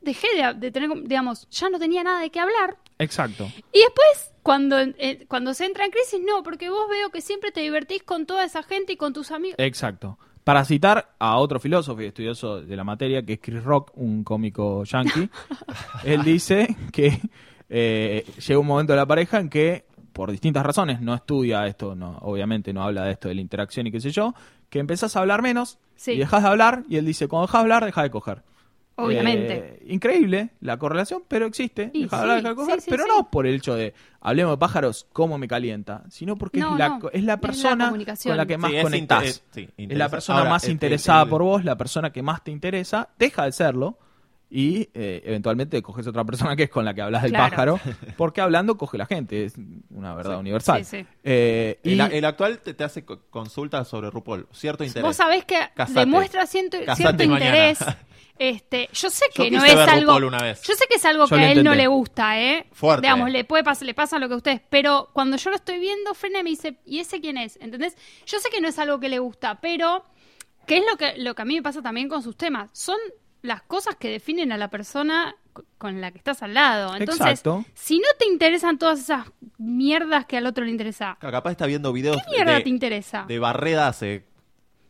Dejé de, de tener, digamos, ya no tenía nada de qué hablar. Exacto. Y después, cuando, eh, cuando se entra en crisis, no, porque vos veo que siempre te divertís con toda esa gente y con tus amigos. Exacto. Para citar a otro filósofo y estudioso de la materia, que es Chris Rock, un cómico yankee, él dice que eh, llega un momento de la pareja en que, por distintas razones, no estudia esto, no, obviamente no habla de esto de la interacción y qué sé yo, que empezás a hablar menos Sí. y dejas de hablar, y él dice, cuando dejas de hablar, deja de coger. Obviamente. Eh, increíble la correlación, pero existe. Y Deja de sí, hablar, deja de coger, sí, sí, pero sí. no por el hecho de hablemos de pájaros, cómo me calienta, sino porque No, es, la, no, co- es la es la persona con la que más Sí, es conectás. sí, es la persona Ahora, más el- el- interesada el- por vos, la persona que más te interesa, deja de serlo y eh, eventualmente coges otra persona que es con la que hablas del Claro. pájaro, porque hablando coge la gente, es una verdad Sí. universal. Sí, sí. Eh, y El, el actual te, te hace co- consultas sobre RuPaul. Cierto interés. Vos sabés que Casate. demuestra ciento- cierto mañana. interés. Este, yo sé Yo que no es algo. RuPaul una vez. Yo sé que es algo Yo que a él no le gusta, ¿eh? Fuerte. Digamos, le puede pasar, le pasa lo que a ustedes, pero cuando yo lo estoy viendo, frena y me dice, ¿y ese quién es? ¿Entendés? Yo sé que no es algo que le gusta, pero ¿qué es lo que, lo que a mí me pasa también con sus temas? Son las cosas que definen a la persona co- con la que estás al lado. Entonces, Exacto. si no te interesan todas esas mierdas que al otro le interesa, Capaz está viendo videos ¿qué mierda de, te interesa? de Barreda hace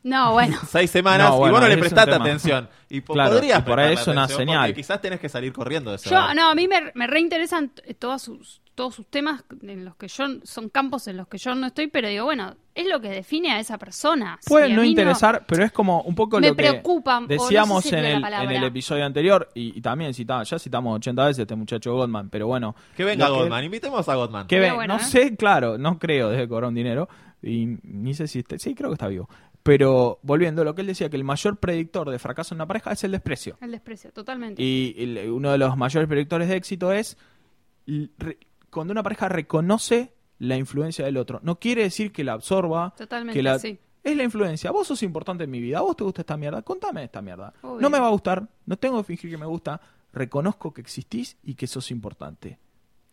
No, bueno. seis semanas No, y bueno, vos no le prestaste atención. Y po- Claro, podrías y por ahí es una señal. Quizás tenés que salir corriendo de eso. Yo, no, a mí me, me reinteresan todas sus, todos sus temas en los que yo, son campos en los que yo no estoy, pero digo, bueno, es lo que define a esa persona. Puede a no interesar, pero es como un poco Me lo que preocupa, o no sé decíamos si en, el, en el episodio anterior y, y también citaba, ya citamos 80 veces a este muchacho Goldman, pero bueno. Que venga Goldman, invitemos a Goldman. Que ven- bueno, no ¿eh? sé, claro, no creo, debe cobrar un dinero y ni sé si está, sí, creo que está vivo. Pero volviendo, lo que él decía que el mayor predictor de fracaso en una pareja es el desprecio. El desprecio, totalmente. Y el- uno de los mayores predictores de éxito es cuando una pareja reconoce la influencia del otro. No quiere decir que la absorba, Totalmente, que la... sí. Es la influencia. Vos sos importante en mi vida. ¿A vos te gusta esta mierda? Contame esta mierda. Obvio. No me va a gustar. No tengo que fingir que me gusta. Reconozco que existís y que sos importante.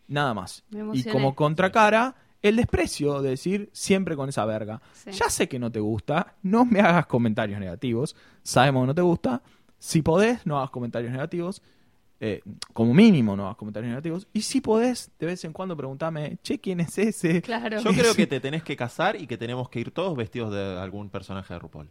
Nada más. Y como contracara, el desprecio de decir siempre con esa verga. Sí. Ya sé que no te gusta. No me hagas comentarios negativos. Sabemos que no te gusta. Si podés, no hagas comentarios negativos. Eh, como mínimo, no hagas comentarios negativos. Y si podés, de vez en cuando preguntame, che, ¿quién es ese? Claro. Yo creo que te tenés que casar y que tenemos que ir todos vestidos de algún personaje de RuPaul.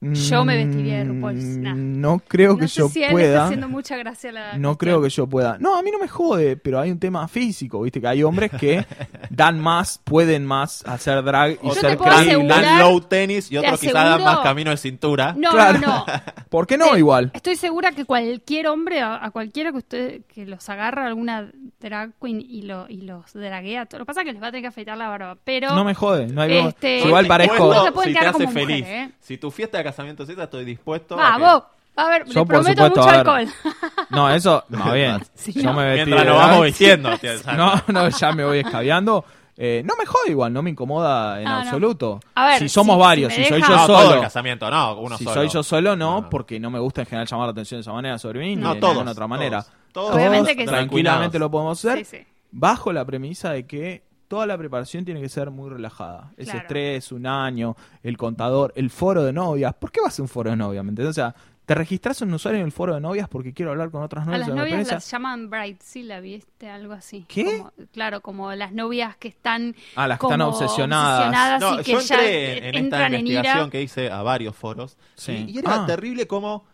Yo me vestiría de RuPaul, nah. Mm, No creo no que sé yo si a él le pueda. está haciendo mucha gracia la No cuestión. creo que yo pueda. No, a mí no me jode, pero hay un tema físico, ¿viste? Que hay hombres que dan más, pueden más hacer drag y Yo ser Dan low tenis y otros quizás dan más camino de cintura. No, Claro. no, no. ¿Por qué no Eh, igual? Estoy segura que cualquier hombre, a, a cualquiera que usted que los agarra alguna drag queen y, lo, y los draguea, todo. lo que pasa es que les va a tener que afeitar la barba, pero No me jode, no hay problema. Este, igual parezco. si te hace como feliz. mujer, ¿eh? Si tu fiesta de casamiento esa, estoy dispuesto. a va, que- vos, a ver, Yo, prometo supuesto, mucho a alcohol. No, eso, no, bien. Sí, yo no. me vestí Mientras drag. vamos vistiendo. No, no, ya me voy escabeando. Eh, no me jode igual, no me incomoda en Ah, no. absoluto. A ver, si somos si- varios, si soy deja- yo No, todo el solo. casamiento, no, uno si solo. soy yo solo, no, No. porque no me gusta en general llamar la atención de esa manera sobre mí, No, ni todos, de ninguna otra todos, manera. todos Obviamente que sí. tranquilamente lo podemos hacer Sí, sí. bajo la premisa de que toda la preparación tiene que ser muy relajada. Ese Claro. estrés, un año, el contador, el foro de novias. ¿Por qué vas a un foro de novias? ¿Me entendés? O sea, te registras un usuario en el foro de novias porque quiero hablar con otras A novias las de la novias las llaman brides, sí, la viste, algo así. ¿Qué? Como- claro, como las novias que están Ah, las que como están obsesionadas. obsesionadas No, y que yo ya entré en, en esta entran en investigación ira. que hice a varios foros Sí. y, y era Ah. terrible como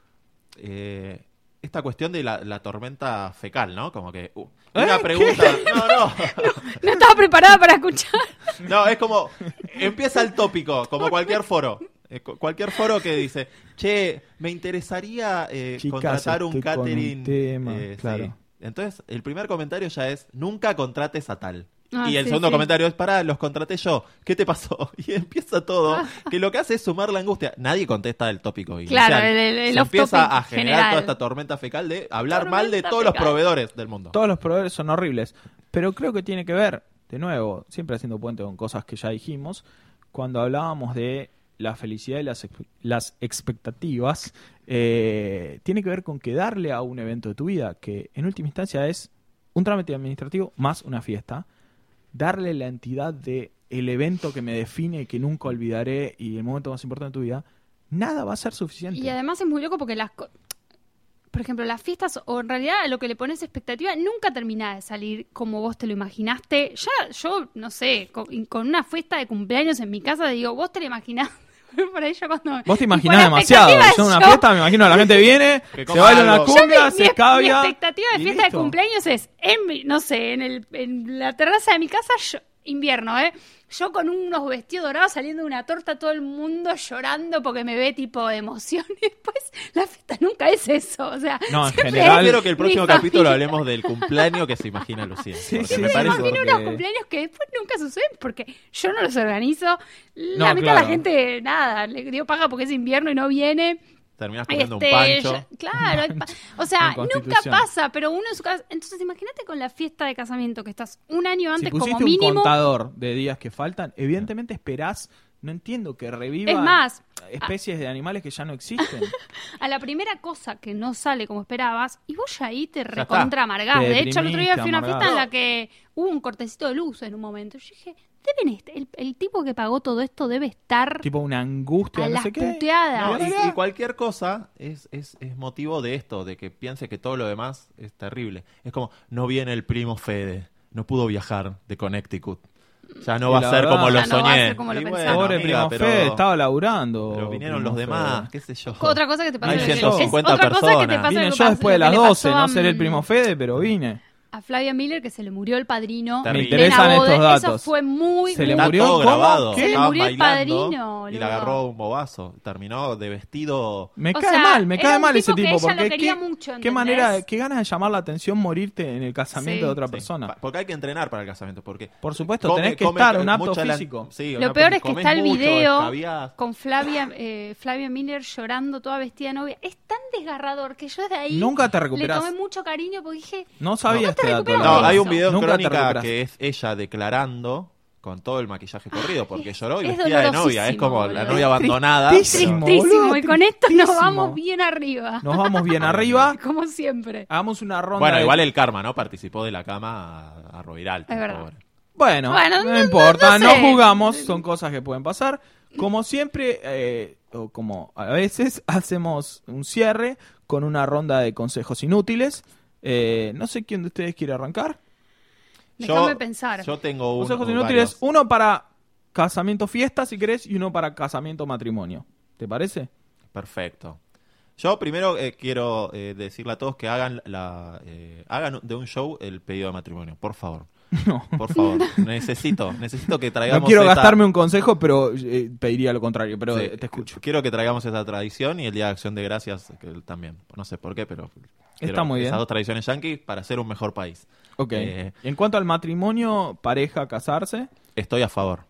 eh, esta cuestión de la, la tormenta fecal, ¿no? Como que uh, una ¿Eh? pregunta, no, no, No estaba preparada para escuchar. no, es como empieza el tópico, como cualquier foro. Eh, cu- Cualquier foro que dice, che, me interesaría eh, Chicas, contratar un estoy con un catering. tema, eh, claro. sí. Entonces, el primer comentario ya es, nunca contrates a tal. Ah, y el sí, segundo sí. comentario es, pará, los contraté yo. ¿Qué te pasó? Y empieza todo, que lo que hace es sumar la angustia. Nadie contesta el tópico inicial. Claro, el- el- el Se empieza a generar general. toda esta tormenta fecal de hablar mal de todos los proveedores del mundo. Todos los proveedores son horribles, pero creo que tiene que ver, de nuevo, siempre haciendo puente con cosas que ya dijimos, cuando hablábamos de la felicidad y las, las expectativas, eh, tiene que ver con que darle a un evento de tu vida, que en última instancia es un trámite administrativo más una fiesta, darle la entidad de el evento que me define que nunca olvidaré y el momento más importante de tu vida, nada va a ser suficiente. Y además es muy loco porque las... Por ejemplo, las fiestas, o en realidad lo que le pones expectativa, nunca termina de salir como vos te lo imaginaste. Ya, yo, no sé, con, con una fiesta de cumpleaños en mi casa, digo, vos te lo imaginás. Por ahí yo cuando... Vos te imaginás demasiado. Yo en una yo- fiesta me imagino la gente viene, se baila una mi- cumbia, mi, se mi escabia. expectativa de fiesta de cumpleaños es, en, mi- no sé, en, el, en la terraza de mi casa, yo- invierno, ¿eh? Yo con unos vestidos dorados saliendo de una torta, todo el mundo llorando porque me ve tipo de emoción. Y después la fiesta nunca es eso. O sea, No, en general- quiero que el próximo capítulo hablemos del cumpleaños que se imagina Lucía. Sí, porque sí, me sí, parece porque- Imagino unos cumpleaños que después nunca suceden porque yo no los organizo. La No, mitad de claro. la gente, nada, le dio paga porque es invierno y no viene. Terminás comiendo Este, un pancho. yo- claro, o sea, nunca pasa, pero uno en su casa. Entonces, imagínate con la fiesta de casamiento que estás un año Si antes pusiste como un mínimo. contador de días que faltan, evidentemente esperás, no entiendo, que reviva Es más, especies de animales que ya no existen. a la primera cosa que no sale como esperabas, y vos ya ahí te recontra amargás. De hecho, el otro día fui a una fiesta en la que hubo un cortecito de luz en un momento. Yo dije, deben est- el, el tipo que pagó todo esto debe estar tipo una angustia, a no las sé qué. No, y, y cualquier cosa es, es, es motivo de esto, de que piense que todo lo demás es terrible. Es como, no viene el primo Fede, no pudo viajar de Connecticut. Ya no va a verdad- como lo Ya no va a soñé. ser como lo pensaba. Pobre amiga, primo pero- Fede, estaba laburando. Pero vinieron los demás, Fede. qué sé yo. Otra cosa que te pasó Hay es- es 150 otra cosa que te personas. Vine yo después de las le 12, pasó no a, seré el primo Fede, pero vine. A Flavia Miller que se le murió el padrino. Me de interesan la boda. estos datos. Eso fue muy, Se le muy- murió? grabado. ¿Qué? Se le murió el padrino, y le agarró un bobazo. Terminó de vestido. Me O cae sea, mal, me cae mal ese tipo que Porque quería qué, mucho, qué manera, qué ganas de llamar la atención morirte en el casamiento Sí. de otra persona. Porque hay que entrenar para el casamiento. Porque Por supuesto, come- tenés que come estar un apto la- físico. Sí, Lo peor es que está el video con Flavia, eh, Flavia Miller llorando toda vestida de novia. Es tan desgarrador que yo desde ahí Nunca te le recuperás. tomé mucho cariño porque dije, No sabía No dato. hay un video en crónica que es ella declarando con todo el maquillaje corrido porque es- lloró y es vestida de novia. Es como la novia abandonada. Tristísimo. pero- tristísimo. boludo, y con esto nos vamos bien arriba. Nos vamos bien arriba. Como siempre. Hagamos una ronda. Bueno, de- igual el karma, ¿no? Participó de la cama a, a. Es verdad. pobre. Bueno, Bueno, no, no- importa, no no, sé. jugamos, son cosas que pueden pasar. Como siempre, eh, o como a veces, hacemos un cierre con una ronda de consejos inútiles. Eh, no sé quién de ustedes quiere arrancar. Déjame pensar. Yo tengo un, Consejos un- inútiles, varios. uno para casamiento fiesta, si querés, y uno para casamiento matrimonio. ¿Te parece? Perfecto. Yo primero eh, quiero eh, decirle a todos que hagan la eh, hagan de un show el pedido de matrimonio, por favor. No. Por favor, necesito, necesito que traigamos No quiero esta- gastarme un consejo, pero eh, pediría lo contrario, pero Sí, eh, te escucho. Quiero que traigamos esa tradición y el Día de Acción de Gracias que también. No sé por qué, pero Está muy bien. Esas dos tradiciones yankees para ser un mejor país. Ok. Eh, en cuanto al matrimonio, pareja, casarse, Estoy a favor.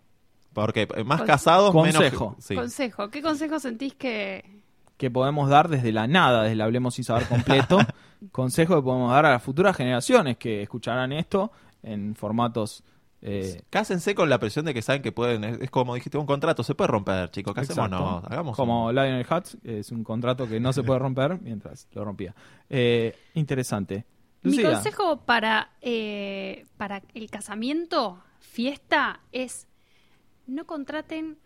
Porque más Con- casados, Consejo. menos... Sí. Consejo. ¿Qué consejo sentís que.? que podemos dar desde la nada, desde el Hablemos sin saber completo, consejo que podemos dar a las futuras generaciones que escucharán esto en formatos... eh, Cásense con la presión de que saben que pueden... Es, es como dijiste, un contrato se puede romper, chicos. Casémonos. exacto. Hagamos como un- Lionel Hutz, es un contrato que no se puede romper mientras lo rompía. Eh, interesante. Mi consejo para, eh, para el casamiento fiesta es no contraten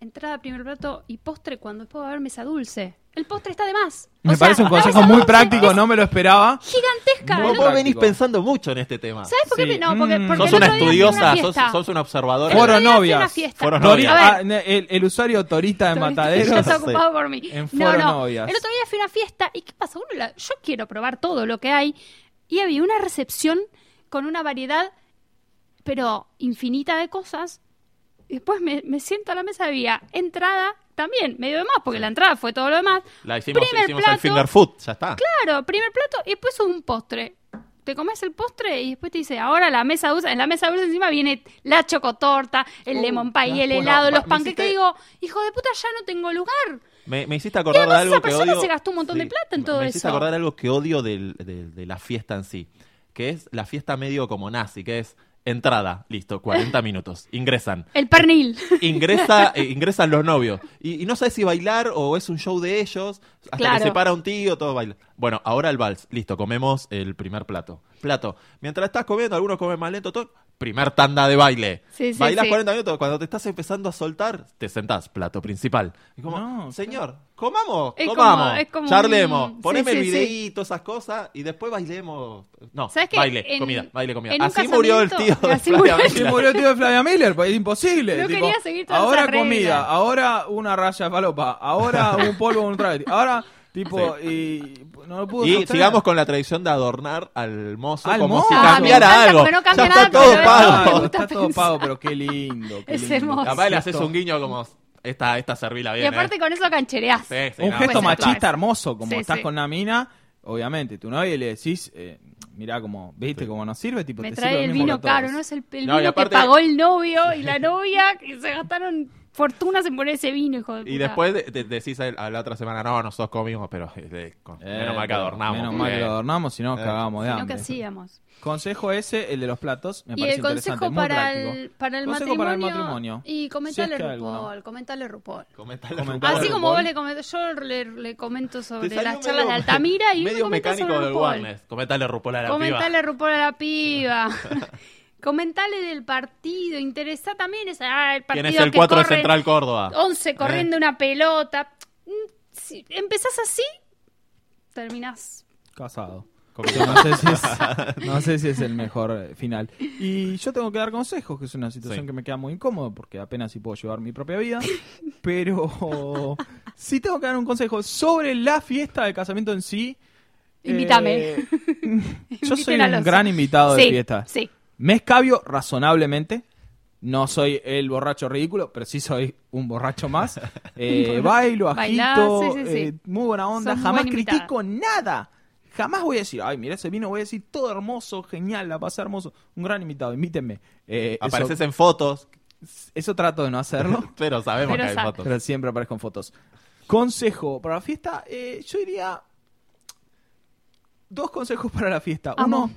entrada, primer plato y postre cuando después va a haber mesa dulce. El postre está de más. O Me sea, parece un consejo muy práctico, no me lo esperaba. Gigantesca. El Vos práctico. venís pensando mucho en este tema. ¿Sabes por qué? Sí. No, porque, Mm. porque Sos el una día estudiosa, sos, sos una observadora. Foro novias. Foro novias. Ah, el, el usuario torista de Mataderos. está ocupado por mí. En no, foro no. novias. El otro día fui a una fiesta y ¿qué pasa? Uno la- yo quiero probar todo lo que hay y había una recepción con una variedad, pero infinita de cosas. Y después me, me siento a la mesa, había entrada también, medio de más, porque la entrada fue todo lo demás. La hicimos, Primer hicimos plato. el finger food, ya está. Claro, primer plato y después un postre. Te comes el postre y después te dice, ahora la mesa dulce. En la mesa dulce encima viene la chocotorta, el Uh, lemon pie, el helado, los panqueques. hiciste- Digo, hijo de puta, ya no tengo lugar. Me, me hiciste acordar de algo esa que persona odio. se gastó un montón de plata en todo me hiciste eso. acordar algo que odio del- del- de la fiesta en sí, que es la fiesta medio como nazi, que es entrada, listo, 40 minutos, ingresan. El pernil. Ingresa, eh, ingresan los novios. Y, y no sabes si bailar o es un show de ellos. Hasta Claro. que se para un tío, todo baila. Bueno, ahora el vals. Listo, comemos el primer plato. Plato. Mientras estás comiendo, algunos comen más lento, todo. Primer tanda de baile. Sí, sí, Bailás sí. 40 minutos. Cuando te estás empezando a soltar, te sentás. Plato principal. Y como, No, señor, comamos, Es comamos. como- es como charlemos. un- Poneme sí, el videíto, esas cosas. Y después bailemos. No, ¿Sabes qué? baile, En- comida, baile, comida. Así murió el tío de así Flavia murió Miller. murió el tío de Flavia Miller, pues es imposible. No tipo, quería seguir ahora comida, ahora una raya de falopa, ahora un polvo, un travesti, ahora tipo, y no lo pudo Y sostener. sigamos con la tradición de adornar al mozo Al como mozo. si Ah, me cambiara encanta algo. porque no cambia ya nada, está todo pero pago. me gusta está todo pensar. pago, pero qué lindo. Qué Es lindo. hermoso. Capaz le haces un guiño como esta, esta servila bien. Y aparte ¿eh? con eso canchereás. Sí, sí, un no, gesto puede ser machista hermoso, como Sí, estás sí. con una mina, obviamente, tu novia y le decís, eh, mirá como, viste cómo nos sirve, tipo, Me te trae sirve el mismo vino que a todos. caro, no es el, el No, y vino aparte- que pagó el novio y la novia que se gastaron fortunas en poner ese vino, hijo de puta. Y después de- de- decís a, la otra semana, no, nosotros comimos, pero eh, con- Eh, menos mal que adornamos. Menos mal que lo adornamos, si no Eh. cagábamos de Si no, hambre. ¿qué hacíamos? Consejo ese, el de los platos, me Y parece el consejo interesante, para el, para el Consejo matrimonio. para el matrimonio. Y comentale Si es que hay alguno. RuPaul, comentale RuPaul. Comentale, Comentale Así RuPaul. como vos le comentas, yo le, le comento sobre las charlas de Altamira y medio comenta mecánico sobre del RuPaul. Warnes. Comentale RuPaul a la piba. Comentale RuPaul a la piba. Comentale del partido. Interesa también esa, ah, el partido ¿Quién es el que 4 de Central Córdoba? 11 corriendo una pelota. Mm, Si empezás así, terminás. Casado. No sé, si es, no sé si es el mejor eh, final. Y yo tengo que dar consejos, que es una situación Sí. que me queda muy incómodo porque apenas si puedo llevar mi propia vida. Pero sí tengo que dar un consejo sobre la fiesta de casamiento en sí. Invítame. Eh, yo soy un gran invitado de sí, fiesta. Sí. Me escabio razonablemente. No soy el borracho ridículo, pero sí soy un borracho más. Eh, bailo, agito, sí, sí, sí. eh, muy buena onda. Sos Jamás critico nada. Jamás voy a decir, ay, mira ese vino, voy a decir todo hermoso, genial, la pasé hermoso. Un gran invitado, invítenme. Eh, eso, Apareces en fotos, eso trato de no hacerlo, pero sabemos Pero que hay fotos. pero siempre aparezco en fotos. Consejo para la fiesta, eh, yo diría dos consejos para la fiesta. Amo. Uno,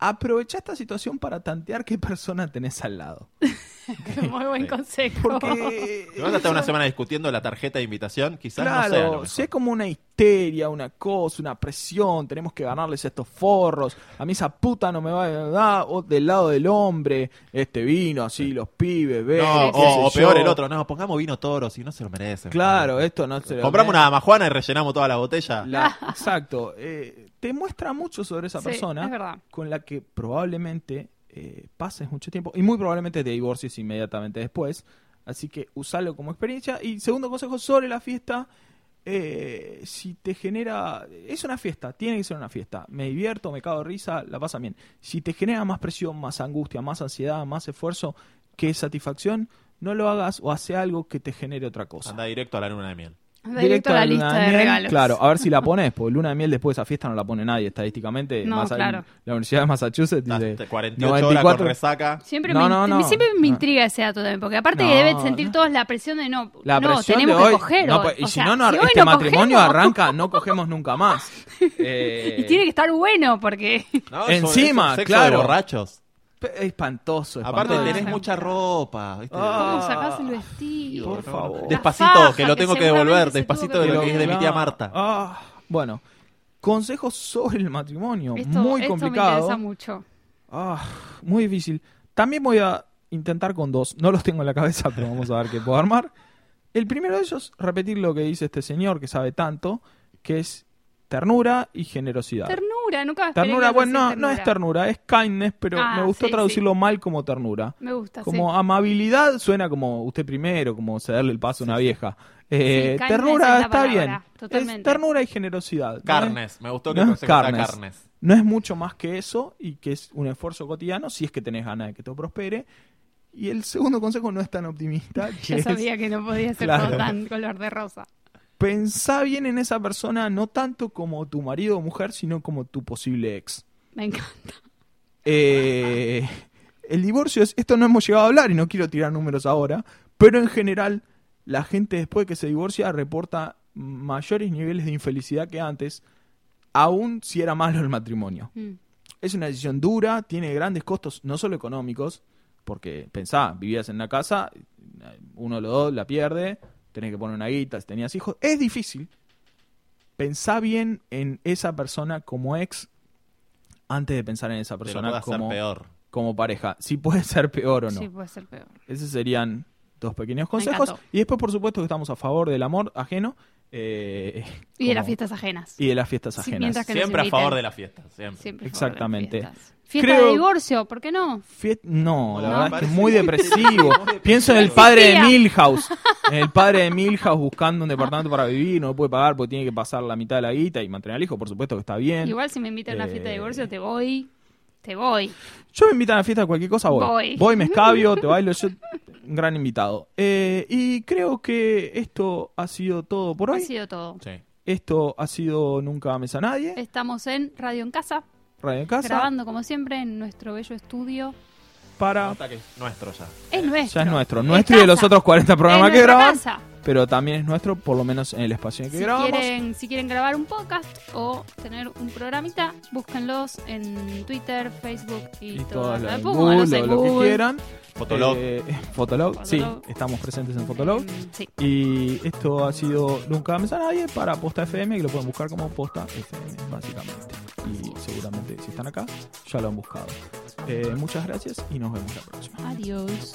aprovecha esta situación para tantear qué persona tenés al lado. Muy buen Sí. consejo. Porque vas a estar una semana discutiendo la tarjeta de invitación, quizás no sea lo Claro, hay como una histeria, una cosa, una presión, tenemos que ganarles estos forros, a mí esa puta no me va a dar, o del lado del hombre, este vino así, los pibes, ven, No, o, yo. peor el otro, no, pongamos vino toro, si no se lo merecen. Claro, esto no se lo Compramos merece. una majuana y rellenamos toda la botella. La- exacto, eh, te muestra mucho sobre esa Sí, persona es con la que probablemente eh, pases mucho tiempo y muy probablemente te divorcies inmediatamente después. Así que usalo como experiencia. Y segundo consejo sobre la fiesta, eh, si te genera... Es una fiesta, tiene que ser una fiesta. Me divierto, me cago de risa, la pasa bien. Si te genera más presión, más angustia, más ansiedad, más esfuerzo que satisfacción, no lo hagas o hace algo que te genere otra cosa. Anda directo a la luna de miel. Directo a la lista de regalos. Claro, a ver si la pones, porque luna de miel después de esa fiesta no la pone nadie estadísticamente. No, más ahí, claro. la Universidad de Massachusetts dice Hasta 48 horas 94. con resaca. Siempre, No, me, no, siempre me intriga ese dato también, porque aparte No, que deben sentir no. todos la presión de no, La no, presión tenemos de que coger. hoy. pues, y O si sea, no, no, si hoy este no matrimonio cogemos- arranca, no cogemos nunca más. Eh, Y tiene que estar bueno, porque No, Encima, sexo claro. de borrachos. Pe- espantoso, Aparte espantoso. tenés mucha ropa. ¿viste? Ah. ¿cómo sacás el vestido? Por favor. Despacito, faja, que lo tengo que devolver. Despacito que de lo que es de mi tía Marta. Ah, bueno, consejos sobre el matrimonio. Esto, muy esto me complicado. interesa mucho. Ah, muy difícil. También voy a intentar con dos. No los tengo en la cabeza, pero vamos a ver qué puedo armar. El primero de ellos, repetir lo que dice este señor que sabe tanto, que es ternura y generosidad. Ternura, nunca Ternura, bueno, no, no es ternura, es kindness, pero Ah, me gustó sí, traducirlo mal como ternura. Me gusta, Como sí. amabilidad suena como usted primero, como cederle el paso a una vieja. Eh, ternura es está palabra, bien. totalmente. Es ternura y generosidad. ¿no es- Carnes. Me gustó que no es carnes. carnes. No es mucho más que eso y que es un esfuerzo cotidiano si es que tenés ganas de que todo prospere. Y el segundo consejo no es tan optimista. es sabía que no podía ser Claro. todo tan color de rosa. Pensá bien en esa persona no tanto como tu marido o mujer, sino como tu posible ex. Me encanta. Eh, el divorcio es, esto no hemos llegado a hablar y no quiero tirar números ahora, pero en general la gente después de que se divorcia reporta mayores niveles de infelicidad que antes, aun si era malo el matrimonio. Mm. Es una decisión dura, tiene grandes costos, no solo económicos, porque pensá, vivías en una casa, uno de los dos la pierde, tenés que poner una guita, si tenías hijos, es difícil. Pensá bien en esa persona como ex antes de pensar en esa persona como, peor. como pareja. Si puede ser peor o no. Sí, puede ser peor. Esos serían dos pequeños consejos. Y después, por supuesto, que estamos a favor del amor ajeno. eh, Y de las fiestas ajenas. Y de las fiestas ajenas. Siempre a favor de la fiesta. Siempre. Siempre a favor de las Exactamente. fiestas. Fiesta Creo- de divorcio, ¿por qué no? Fiet- No, la No, verdad es que es muy depresivo. Pienso en el padre de. Milhouse. En el padre de Milhouse buscando un departamento para vivir, no lo puede pagar porque tiene que pasar la mitad de la guita y mantener al hijo, por supuesto que está bien. Igual si me invitan a una fiesta de divorcio, te voy. Te voy. Yo me invitan a la fiesta de cualquier cosa, voy. Voy. me escabio, te bailo, yo un gran invitado. Eh, y creo que esto ha sido todo por Ha hoy. sido todo. Sí. Esto ha sido Nunca Mesa a Nadie, Estamos en Radio en Casa, Radio en Casa, grabando como siempre en nuestro bello estudio. para... Nota que es nuestro ya. Es nuestro. Ya es nuestro, Es nuestro y de los otros 40 programas Es que graban, casa. Pero también es nuestro, por lo menos en el espacio en el que Si grabamos. quieren, si quieren grabar un podcast o tener un programita, búsquenlos en Twitter, Facebook y, y todo lo, lo Google, no sé, o lo que quieran. Fotolog. Eh, Fotolog, sí, estamos presentes en Fotolog. Mm, Sí. Y esto ha sido Nunca Mesa a Nadie para Posta FM, que lo pueden buscar como Posta FM, básicamente. Y seguramente si están acá, ya lo han buscado. Eh, muchas gracias y nos vemos la próxima. Adiós.